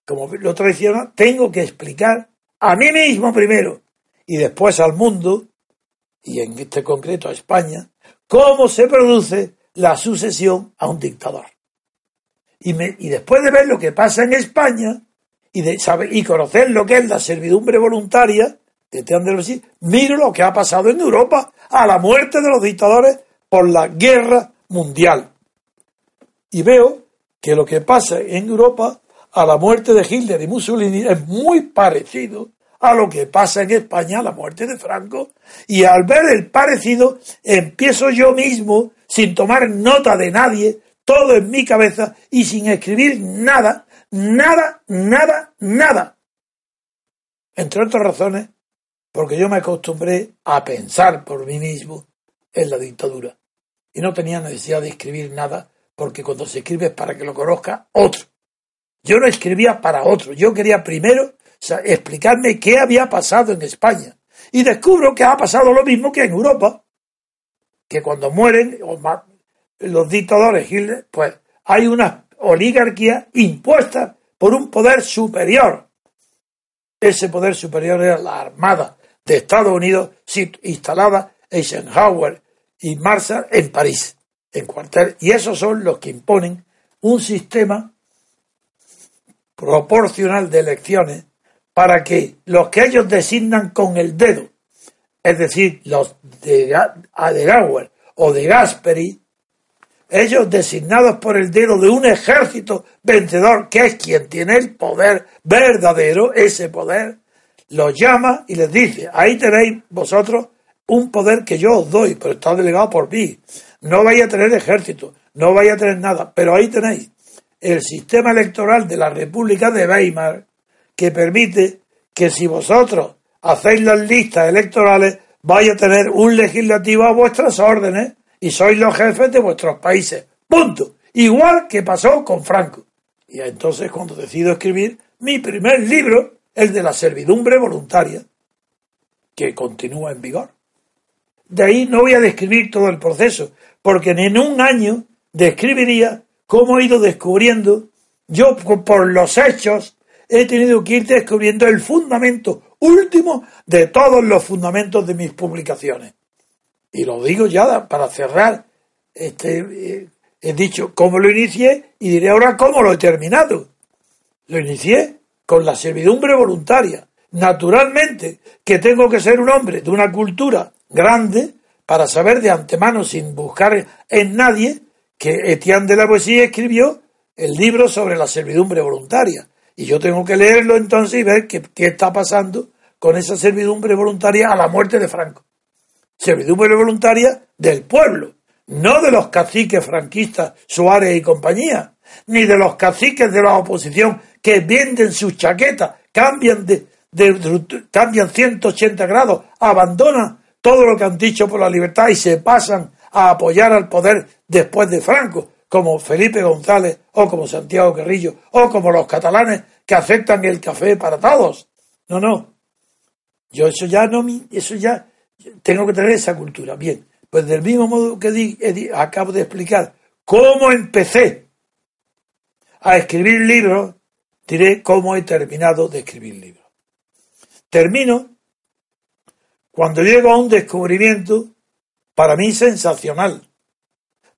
Como lo traiciona, tengo que explicar a mí mismo primero y después al mundo, y en este concreto a España, cómo se produce la sucesión a un dictador. Y, y después de ver lo que pasa en España y, y conocer lo que es la servidumbre voluntaria, de miro lo que ha pasado en Europa a la muerte de los dictadores por la guerra mundial. Y veo que lo que pasa en Europa a la muerte de Hitler y Mussolini es muy parecido a lo que pasa en España a la muerte de Franco. Y al ver el parecido, empiezo yo mismo, sin tomar nota de nadie, todo en mi cabeza y sin escribir nada, nada, nada, nada. Entre otras razones, porque yo me acostumbré a pensar por mí mismo en la dictadura. Y no tenía necesidad de escribir nada, porque cuando se escribe es para que lo conozca otro. Yo no escribía para otro, yo quería primero explicarme qué había pasado en España. Y descubro que ha pasado lo mismo que en Europa, que cuando mueren los dictadores, pues hay una oligarquía impuesta por un poder superior. Ese poder superior era la Armada, de Estados Unidos instalada Eisenhower y Marshall en París, en cuartel. Y esos son los que imponen un sistema proporcional de elecciones para que los que ellos designan con el dedo, es decir, los de Adenauer o de Gasperi, ellos designados por el dedo de un ejército vencedor, que es quien tiene el poder verdadero, ese poder, los llama y les dice, ahí tenéis vosotros un poder que yo os doy, pero está delegado por mí. No vais a tener ejército, no vais a tener nada, pero ahí tenéis el sistema electoral de la República de Weimar que permite que si vosotros hacéis las listas electorales vais a tener un legislativo a vuestras órdenes y sois los jefes de vuestros países. Punto. Igual que pasó con Franco. Y entonces cuando decido escribir mi primer libro, el de la servidumbre voluntaria, que continúa en vigor. De ahí no voy a describir todo el proceso, porque en un año describiría cómo he ido descubriendo, yo por los hechos he tenido que ir descubriendo el fundamento último de todos los fundamentos de mis publicaciones. Y lo digo ya para cerrar, este, eh, he dicho cómo lo inicié y diré ahora cómo lo he terminado. Lo inicié con la servidumbre voluntaria. Naturalmente que tengo que ser un hombre de una cultura grande para saber de antemano, sin buscar en nadie, que Etienne de la Poesía escribió el libro sobre la servidumbre voluntaria. Y yo tengo que leerlo entonces y ver qué, qué está pasando con esa servidumbre voluntaria a la muerte de Franco. Servidumbre voluntaria del pueblo, no de los caciques franquistas Suárez y compañía, ni de los caciques de la oposición que venden sus chaquetas, cambian de, cambian 180 grados, abandonan todo lo que han dicho por la libertad y se pasan a apoyar al poder después de Franco, como Felipe González o como Santiago Guerrillo o como los catalanes que aceptan el café para todos. No, no. Yo eso ya no, eso ya tengo que tener esa cultura. Bien, pues del mismo modo que acabo de explicar cómo empecé a escribir libros, diré cómo he terminado de escribir libros. Termino cuando llego a un descubrimiento para mí sensacional.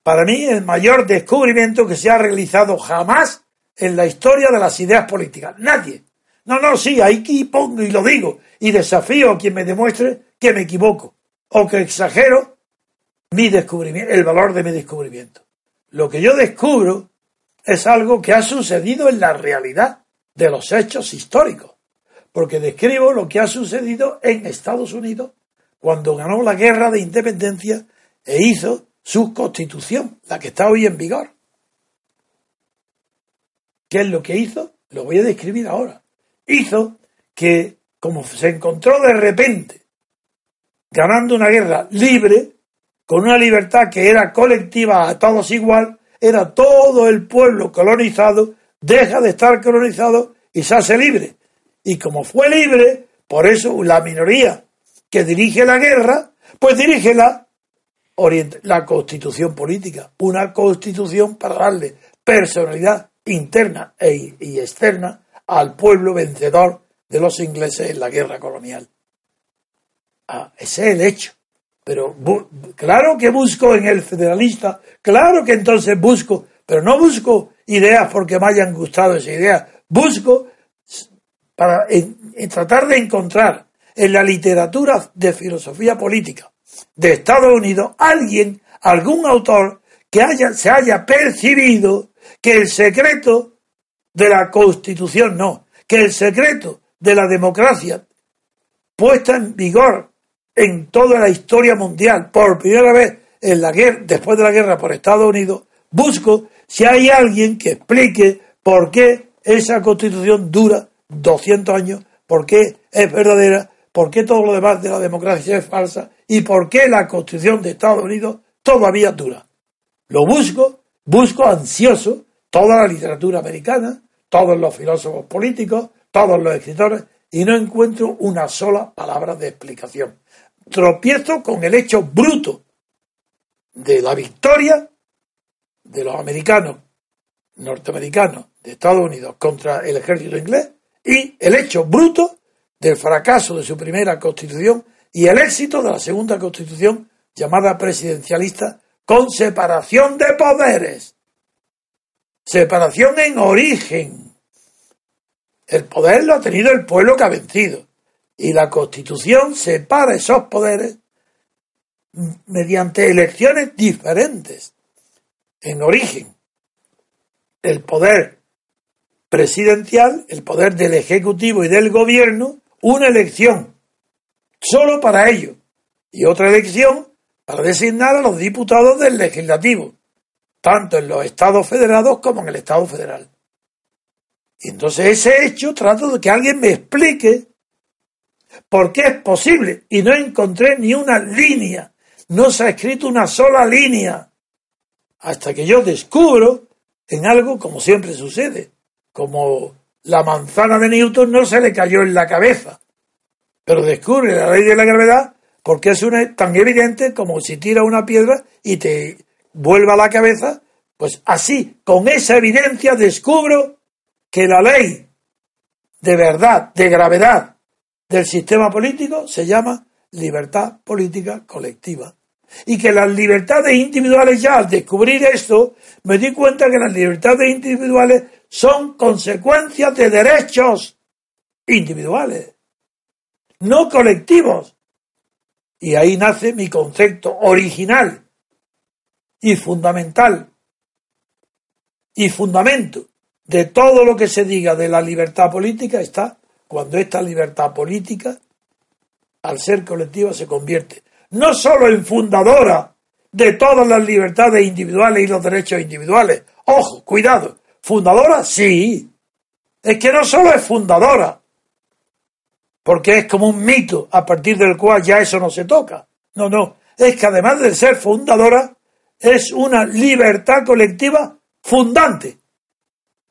Para mí el mayor descubrimiento que se ha realizado jamás en la historia de las ideas políticas. Nadie. No, no, sí, aquí pongo y lo digo y desafío a quien me demuestre que me equivoco o que exagero mi descubrimiento, el valor de mi descubrimiento. Lo que yo descubro es algo que ha sucedido en la realidad de los hechos históricos, porque describo lo que ha sucedido en Estados Unidos cuando ganó la guerra de independencia e hizo su constitución, la que está hoy en vigor. ¿Qué es lo que hizo? Lo voy a describir ahora. Hizo que, como se encontró de repente ganando una guerra libre, con una libertad que era colectiva a todos igual, era todo el pueblo colonizado, deja de estar colonizado y se hace libre. Y como fue libre, por eso la minoría que dirige la guerra, pues dirige la, constitución política, una constitución para darle personalidad interna e, y externa al pueblo vencedor de los ingleses en la guerra colonial. Ah, ese es el hecho. Pero claro que busco en el federalista, claro que entonces busco, pero no busco ideas porque me hayan gustado esas ideas, busco para tratar de encontrar en la literatura de filosofía política de Estados Unidos alguien, algún autor que haya, se haya percibido que el secreto de la constitución no, que el secreto de la democracia puesta en vigor en toda la historia mundial, por primera vez en la guerra, después de la guerra por Estados Unidos, busco si hay alguien que explique por qué esa constitución dura 200 años, por qué es verdadera, por qué todo lo demás de la democracia es falsa y por qué la constitución de Estados Unidos todavía dura. Lo busco, busco ansioso toda la literatura americana, todos los filósofos políticos, todos los escritores, y no encuentro una sola palabra de explicación tropiezo con el hecho bruto de la victoria de los americanos, norteamericanos, de Estados Unidos contra el ejército inglés y el hecho bruto del fracaso de su primera constitución y el éxito de la segunda constitución llamada presidencialista con separación de poderes. Separación en origen. El poder lo ha tenido el pueblo que ha vencido. Y la Constitución separa esos poderes mediante elecciones diferentes en origen. El poder presidencial, el poder del Ejecutivo y del Gobierno, una elección solo para ello y otra elección para designar a los diputados del Legislativo, tanto en los estados federados como en el Estado federal. Y entonces ese hecho trato de que alguien me explique porque es posible. Y no encontré ni una línea, no se ha escrito una sola línea, hasta que yo descubro en algo como siempre sucede, como la manzana de Newton no se le cayó en la cabeza, pero descubre la ley de la gravedad porque es una, tan evidente como si tira una piedra y te vuelva a la cabeza, pues así, con esa evidencia descubro que la ley de verdad, de gravedad del sistema político se llama libertad política colectiva. Y que las libertades individuales ya al descubrir esto, me di cuenta que las libertades individuales son consecuencias de derechos individuales, no colectivos. Y ahí nace mi concepto original y fundamental y fundamento de todo lo que se diga de la libertad política está cuando esta libertad política, al ser colectiva, se convierte no solo en fundadora de todas las libertades individuales y los derechos individuales. Ojo, cuidado, fundadora sí. Es que no solo es fundadora, porque es como un mito a partir del cual ya eso no se toca. No, no, es que además de ser fundadora, es una libertad colectiva fundante.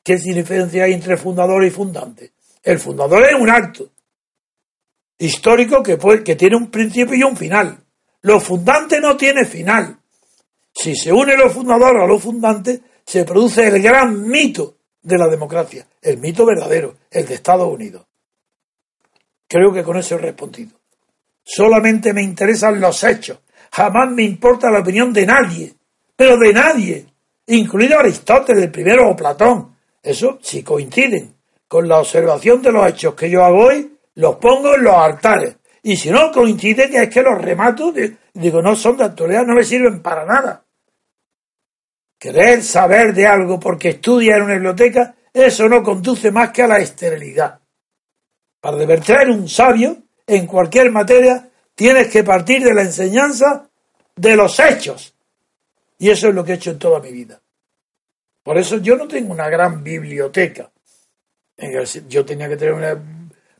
¿Qué diferencia hay entre fundador y fundante? El fundador es un acto histórico que, que tiene un principio y un final. Lo fundante no tiene final. Si se une lo fundador a lo fundante, se produce el gran mito de la democracia, el mito verdadero, el de Estados Unidos. Creo que con eso he respondido. Solamente me interesan los hechos. Jamás me importa la opinión de nadie, pero de nadie, incluido Aristóteles primero o Platón. Eso, si coinciden con la observación de los hechos que yo hago hoy, los pongo en los altares. Y si no coinciden, es que los remato, digo, no son de actualidad, no me sirven para nada. Querer saber de algo porque estudia en una biblioteca, eso no conduce más que a la esterilidad. Para divertir un sabio en cualquier materia, tienes que partir de la enseñanza de los hechos. Y eso es lo que he hecho en toda mi vida. Por eso yo no tengo una gran biblioteca. Yo tenía que tener una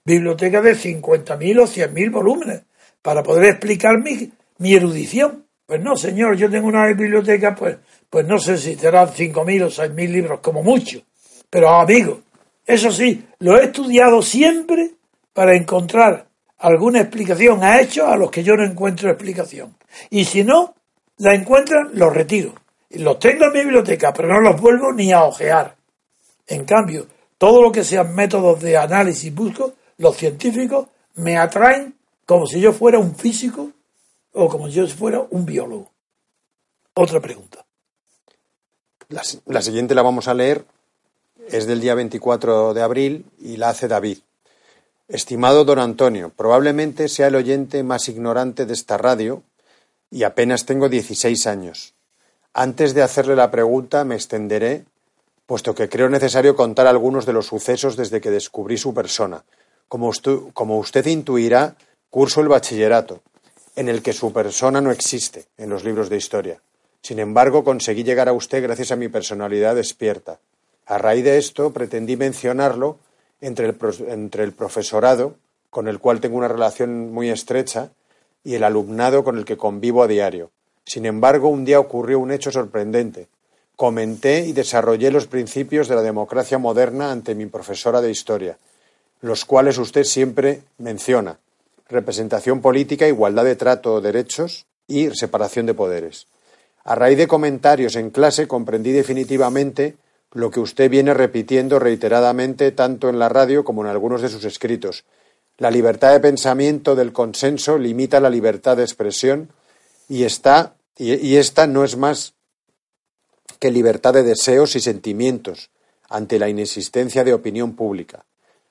biblioteca de 50.000 o 100.000 volúmenes para poder explicar mi, mi, erudición. Pues no, señor, yo tengo una biblioteca, pues, pues no sé si serán 5.000 o 6.000 libros, como mucho. Pero amigo, eso sí, lo he estudiado siempre para encontrar alguna explicación a hechos a los que yo no encuentro explicación. Y si no la encuentran, los retiro. Los tengo en mi biblioteca, pero no los vuelvo ni a ojear. En cambio, todo lo que sean métodos de análisis busco, los científicos me atraen como si yo fuera un físico o como si yo fuera un biólogo. Otra pregunta. La, la, siguiente la vamos a leer, es del día 24 de abril y la hace David. Estimado don Antonio, probablemente sea el oyente más ignorante de esta radio y apenas tengo 16 años. Antes de hacerle la pregunta me extenderé, puesto que creo necesario contar algunos de los sucesos desde que descubrí su persona, como usted, intuirá, curso el bachillerato, en el que su persona no existe en los libros de historia. Sin embargo, conseguí llegar a usted gracias a mi personalidad despierta. A raíz de esto, pretendí mencionarlo entre el, entre el profesorado, con el cual tengo una relación muy estrecha, y el alumnado con el que convivo a diario. Sin embargo, un día ocurrió un hecho sorprendente. Comenté y desarrollé los principios de la democracia moderna ante mi profesora de historia, los cuales usted siempre menciona representación política, igualdad de trato, derechos y separación de poderes. A raíz de comentarios en clase comprendí definitivamente lo que usted viene repitiendo reiteradamente tanto en la radio como en algunos de sus escritos. La libertad de pensamiento del consenso limita la libertad de expresión y está y esta no es más que libertad de deseos y sentimientos ante la inexistencia de opinión pública.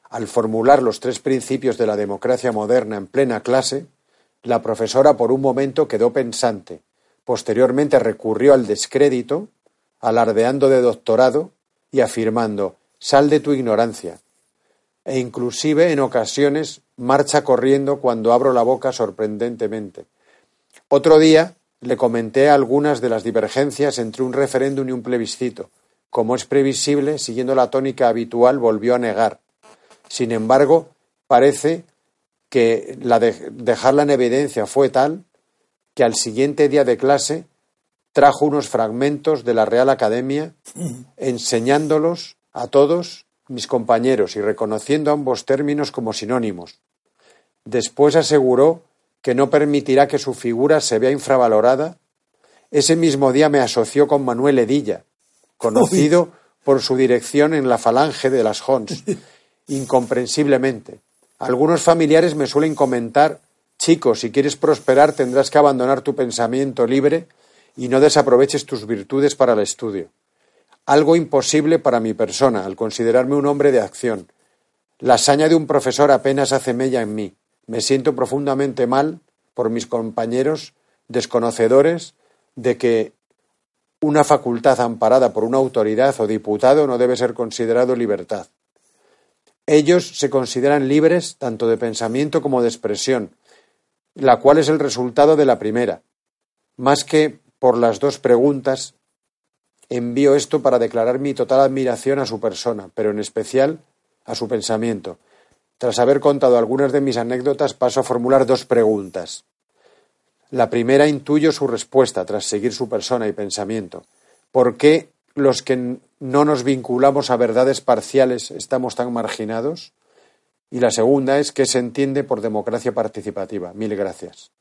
Al formular los tres principios de la democracia moderna en plena clase, la profesora por un momento quedó pensante. Posteriormente recurrió al descrédito, alardeando de doctorado y afirmando sal de tu ignorancia. E inclusive en ocasiones marcha corriendo cuando abro la boca sorprendentemente. Otro día le comenté algunas de las divergencias entre un referéndum y un plebiscito. Como es previsible, siguiendo la tónica habitual, volvió a negar. Sin embargo, parece que la de dejarla en evidencia fue tal que al siguiente día de clase trajo unos fragmentos de la Real Academia enseñándolos a todos mis compañeros y reconociendo ambos términos como sinónimos. Después aseguró que no permitirá que su figura se vea infravalorada. Ese mismo día me asoció con Manuel Edilla, conocido por su dirección en la falange de las Hons, incomprensiblemente. Algunos familiares me suelen comentar, chico, si quieres prosperar tendrás que abandonar tu pensamiento libre y no desaproveches tus virtudes para el estudio. Algo imposible para mi persona, al considerarme un hombre de acción. La hazaña de un profesor apenas hace mella en mí. Me siento profundamente mal por mis compañeros desconocedores de que una facultad amparada por una autoridad o diputado no debe ser considerado libertad. Ellos se consideran libres tanto de pensamiento como de expresión, la cual es el resultado de la primera. Más que por las dos preguntas, envío esto para declarar mi total admiración a su persona, pero en especial a su pensamiento. Tras haber contado algunas de mis anécdotas, paso a formular dos preguntas. La primera intuyo su respuesta tras seguir su persona y pensamiento. ¿Por qué los que no nos vinculamos a verdades parciales estamos tan marginados? Y la segunda es qué se entiende por democracia participativa. Mil gracias.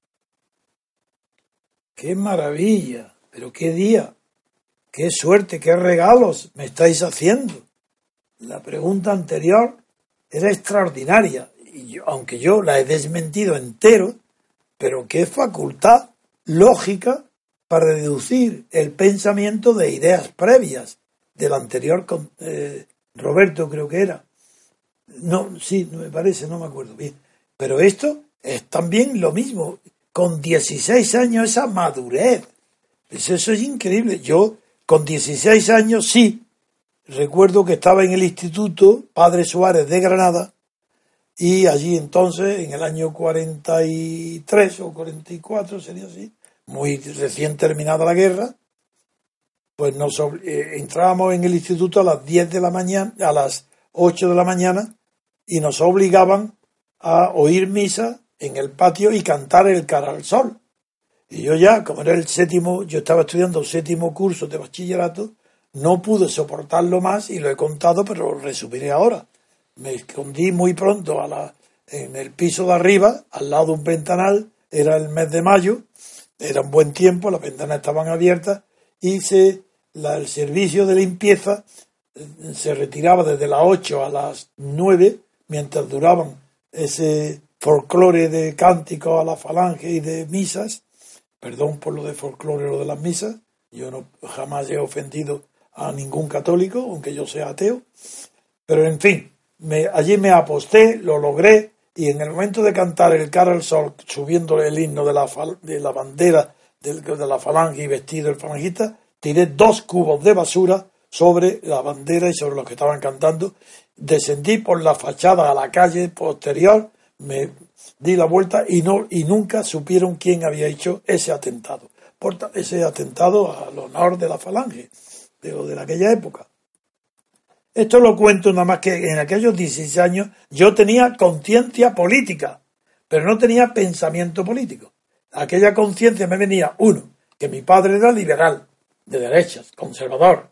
¡Qué maravilla! Pero qué día, qué suerte, qué regalos me estáis haciendo. La pregunta anterior era extraordinaria, y aunque yo la he desmentido entero, pero qué facultad lógica para deducir el pensamiento de ideas previas del anterior eh, Roberto creo que era. No, sí, me parece, no me acuerdo bien. Pero esto es también lo mismo. Con 16 años esa madurez. Pues eso es increíble. Yo con 16 años sí. Recuerdo que estaba en el instituto Padre Suárez de Granada y allí entonces, en el año 43 o 44 sería así, muy recién terminada la guerra, pues nos eh, entrábamos en el instituto a las 10 de la mañana, a las 8 de la mañana, y nos obligaban a oír misa en el patio y cantar el cara al sol. Y yo ya, como era el séptimo, yo estaba estudiando el séptimo curso de bachillerato, no pude soportarlo más y lo he contado, pero lo resumiré ahora. Me escondí muy pronto a la, en el piso de arriba, al lado de un ventanal, era el mes de mayo, era un buen tiempo, las ventanas estaban abiertas, hice el servicio de limpieza eh, se retiraba desde las 8 a las 9, mientras duraban ese folclore de cánticos a la falange y de misas, perdón por lo de folclore o de las misas, yo no jamás he ofendido a ningún católico, aunque yo sea ateo, pero en fin, me, allí me aposté, lo logré, y en el momento de cantar el cara al sol, subiendo el himno de la, de la bandera de, de la falange y vestido el falangista, tiré dos cubos de basura sobre la bandera y sobre los que estaban cantando. Descendí por la fachada a la calle posterior, me di la vuelta y no y nunca supieron quién había hecho ese atentado. Por ese atentado al honor de la falange, de, de aquella época. Esto lo cuento nada más que en aquellos 16 años yo tenía conciencia política, pero no tenía pensamiento político. Aquella conciencia me venía, uno, que mi padre era liberal, de derechas, conservador,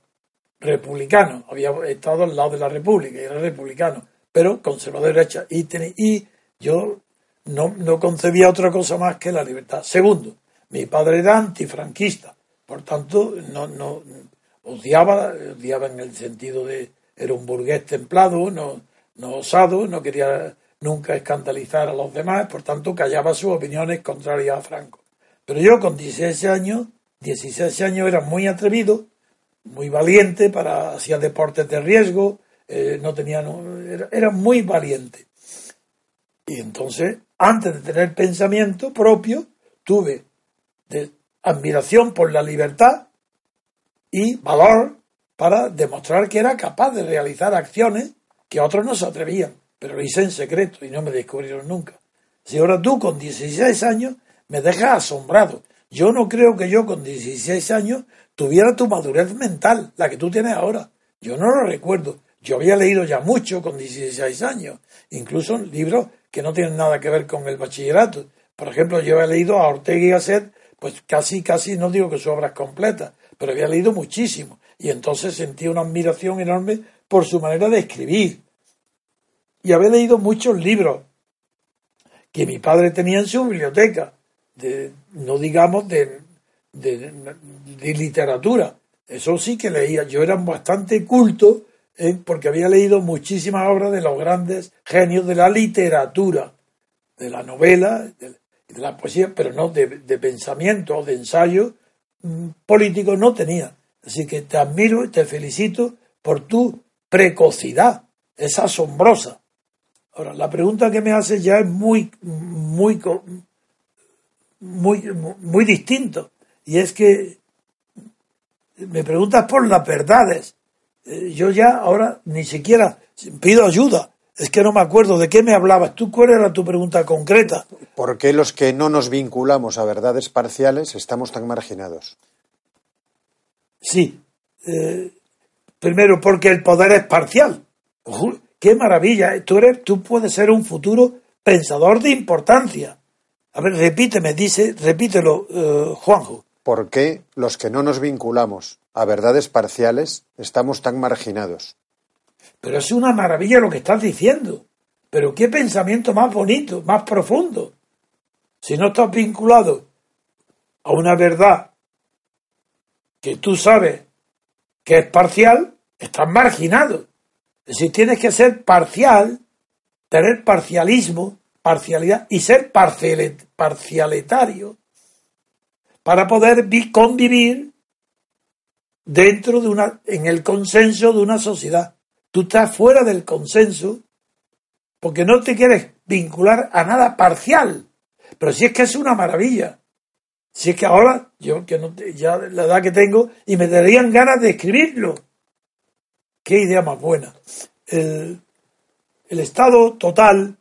republicano, había estado al lado de la República y era republicano, pero conservador de derecha. Y, yo no, no concebía otra cosa más que la libertad. Segundo, mi padre era antifranquista, por tanto, no odiaba, odiaba en el sentido de era un burgués templado, no, no osado, no quería nunca escandalizar a los demás, por tanto callaba sus opiniones contrarias a Franco. Pero yo con 16 años 16 años era muy atrevido, muy valiente, para hacía deportes de riesgo, eh, no tenía, era, muy valiente. Y entonces, antes de tener pensamiento propio, tuve admiración por la libertad y valor para demostrar que era capaz de realizar acciones que otros no se atrevían, pero lo hice en secreto y no me descubrieron nunca. Si ahora tú con 16 años me dejas asombrado, yo no creo que yo con 16 años tuviera tu madurez mental, la que tú tienes ahora. Yo no lo recuerdo. Yo había leído ya mucho con 16 años, incluso libros que no tienen nada que ver con el bachillerato. Por ejemplo, yo he leído a Ortega y Gasset, pues casi, casi, no digo que su obra es completa, pero había leído muchísimo. Y entonces sentí una admiración enorme por su manera de escribir. Y había leído muchos libros que mi padre tenía en su biblioteca, de, no digamos de, de, literatura. Eso sí que leía. Yo era bastante culto porque había leído muchísimas obras de los grandes genios de la literatura, de la novela, de, la poesía, pero no de, pensamiento o de ensayo político no tenía. Así que te admiro y te felicito por tu precocidad. Es asombrosa. Ahora, la pregunta que me haces ya es muy, muy, muy, muy distinto. Y es que me preguntas por las verdades. Eh, yo ya ahora ni siquiera pido ayuda. Es que no me acuerdo de qué me hablabas. ¿Tú cuál era tu pregunta concreta? ¿Por qué los que no nos vinculamos a verdades parciales estamos tan marginados? Sí. Eh, primero, porque el poder es parcial. ¡Qué maravilla! Tú, eres, tú puedes ser un futuro pensador de importancia. A ver, repíteme, dice, repítelo, eh, Juanjo. ¿Por qué los que no nos vinculamos a verdades parciales estamos tan marginados? Pero es una maravilla lo que estás diciendo. Pero qué pensamiento más bonito, más profundo. Si no estás vinculado a una verdad que tú sabes que es parcial, estás marginado. Es decir, tienes que ser parcial, tener parcialismo, parcialidad y ser parcialetario para poder convivir dentro de una, en el consenso de una sociedad. Tú estás fuera del consenso porque no te quieres vincular a nada parcial. Pero si es que es una maravilla. Si es que ahora, yo que no ya la edad que tengo, y me darían ganas de escribirlo. Qué idea más buena. El, el Estado total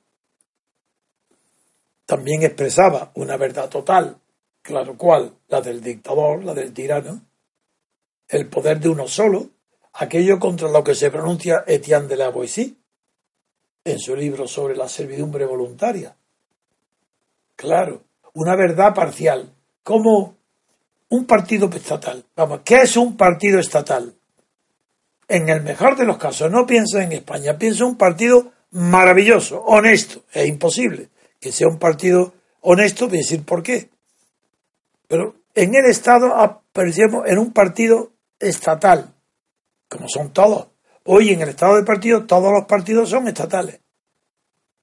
también expresaba una verdad total, claro cual, la del dictador, la del tirano, el poder de uno solo, aquello contra lo que se pronuncia Etienne de la Boissy en su libro sobre la servidumbre voluntaria. Claro, una verdad parcial, como un partido estatal. Vamos, ¿qué es un partido estatal? En el mejor de los casos, no pienso en España, pienso en un partido maravilloso, honesto, es imposible que sea un partido honesto, voy a decir por qué. Pero en el Estado aparecemos en un partido estatal, como son todos. Hoy en el Estado de partido todos los partidos son estatales.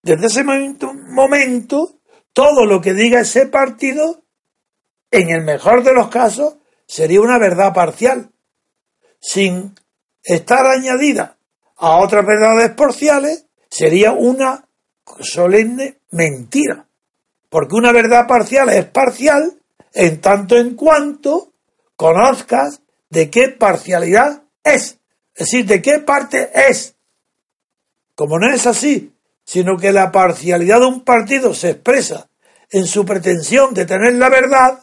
Desde ese momento, momento, todo lo que diga ese partido, en el mejor de los casos, sería una verdad parcial, sin estar añadida a otras verdades parciales, sería una solemne mentira. Porque una verdad parcial es parcial en tanto en cuanto conozcas de qué parcialidad es. Es decir, de qué parte es. Como no es así, sino que la parcialidad de un partido se expresa en su pretensión de tener la verdad,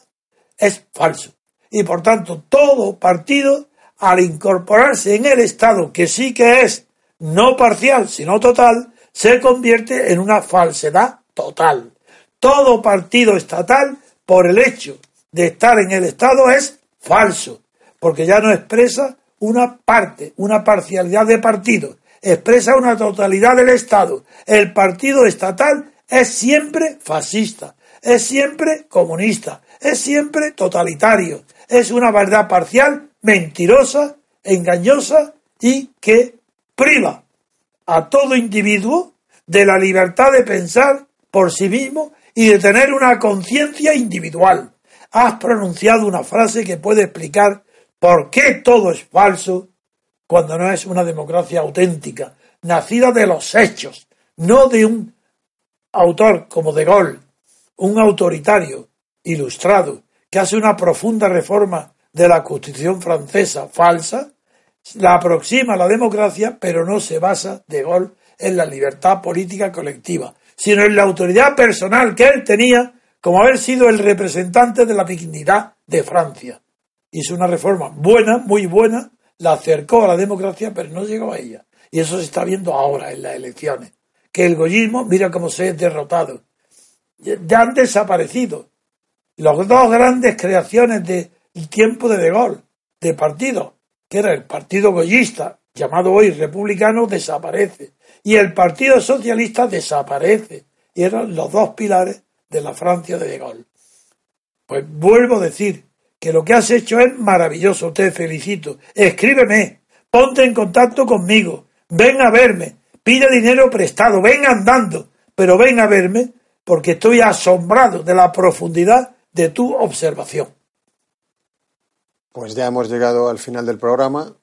es falso. Y por tanto, todo partido, al incorporarse en el Estado, que sí que es no parcial, sino total, se convierte en una falsedad total. Todo partido estatal, por el hecho de estar en el Estado, es falso, porque ya no expresa una parte, una parcialidad de partido, expresa una totalidad del Estado. El partido estatal es siempre fascista, es siempre comunista, es siempre totalitario, es una verdad parcial, mentirosa, engañosa y que priva a todo individuo de la libertad de pensar por sí mismo y de tener una conciencia individual. Has pronunciado una frase que puede explicar por qué todo es falso cuando no es una democracia auténtica, nacida de los hechos, no de un autor como De Gaulle, un autoritario ilustrado que hace una profunda reforma de la Constitución francesa falsa, la aproxima a la democracia, pero no se basa de Gaulle en la libertad política colectiva, sino en la autoridad personal que él tenía como haber sido el representante de la dignidad de Francia. Hizo una reforma buena, muy buena, la acercó a la democracia, pero no llegó a ella. Y eso se está viendo ahora en las elecciones. Que el goyismo, mira cómo se ha derrotado. Ya han desaparecido. Las dos grandes creaciones del tiempo de De Gaulle, de partido, que era el partido goyista, llamado hoy republicano, desaparece. Y el Partido Socialista desaparece. Y eran los dos pilares de la Francia de De Gaulle. Pues vuelvo a decir que lo que has hecho es maravilloso, te felicito. Escríbeme, ponte en contacto conmigo, ven a verme, pide dinero prestado, ven andando, pero ven a verme porque estoy asombrado de la profundidad de tu observación. Pues ya hemos llegado al final del programa.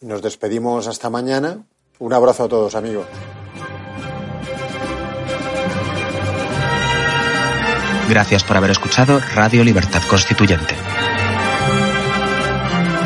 Nos despedimos hasta mañana. Un abrazo a todos, amigos. Gracias por haber escuchado Radio Libertad Constituyente.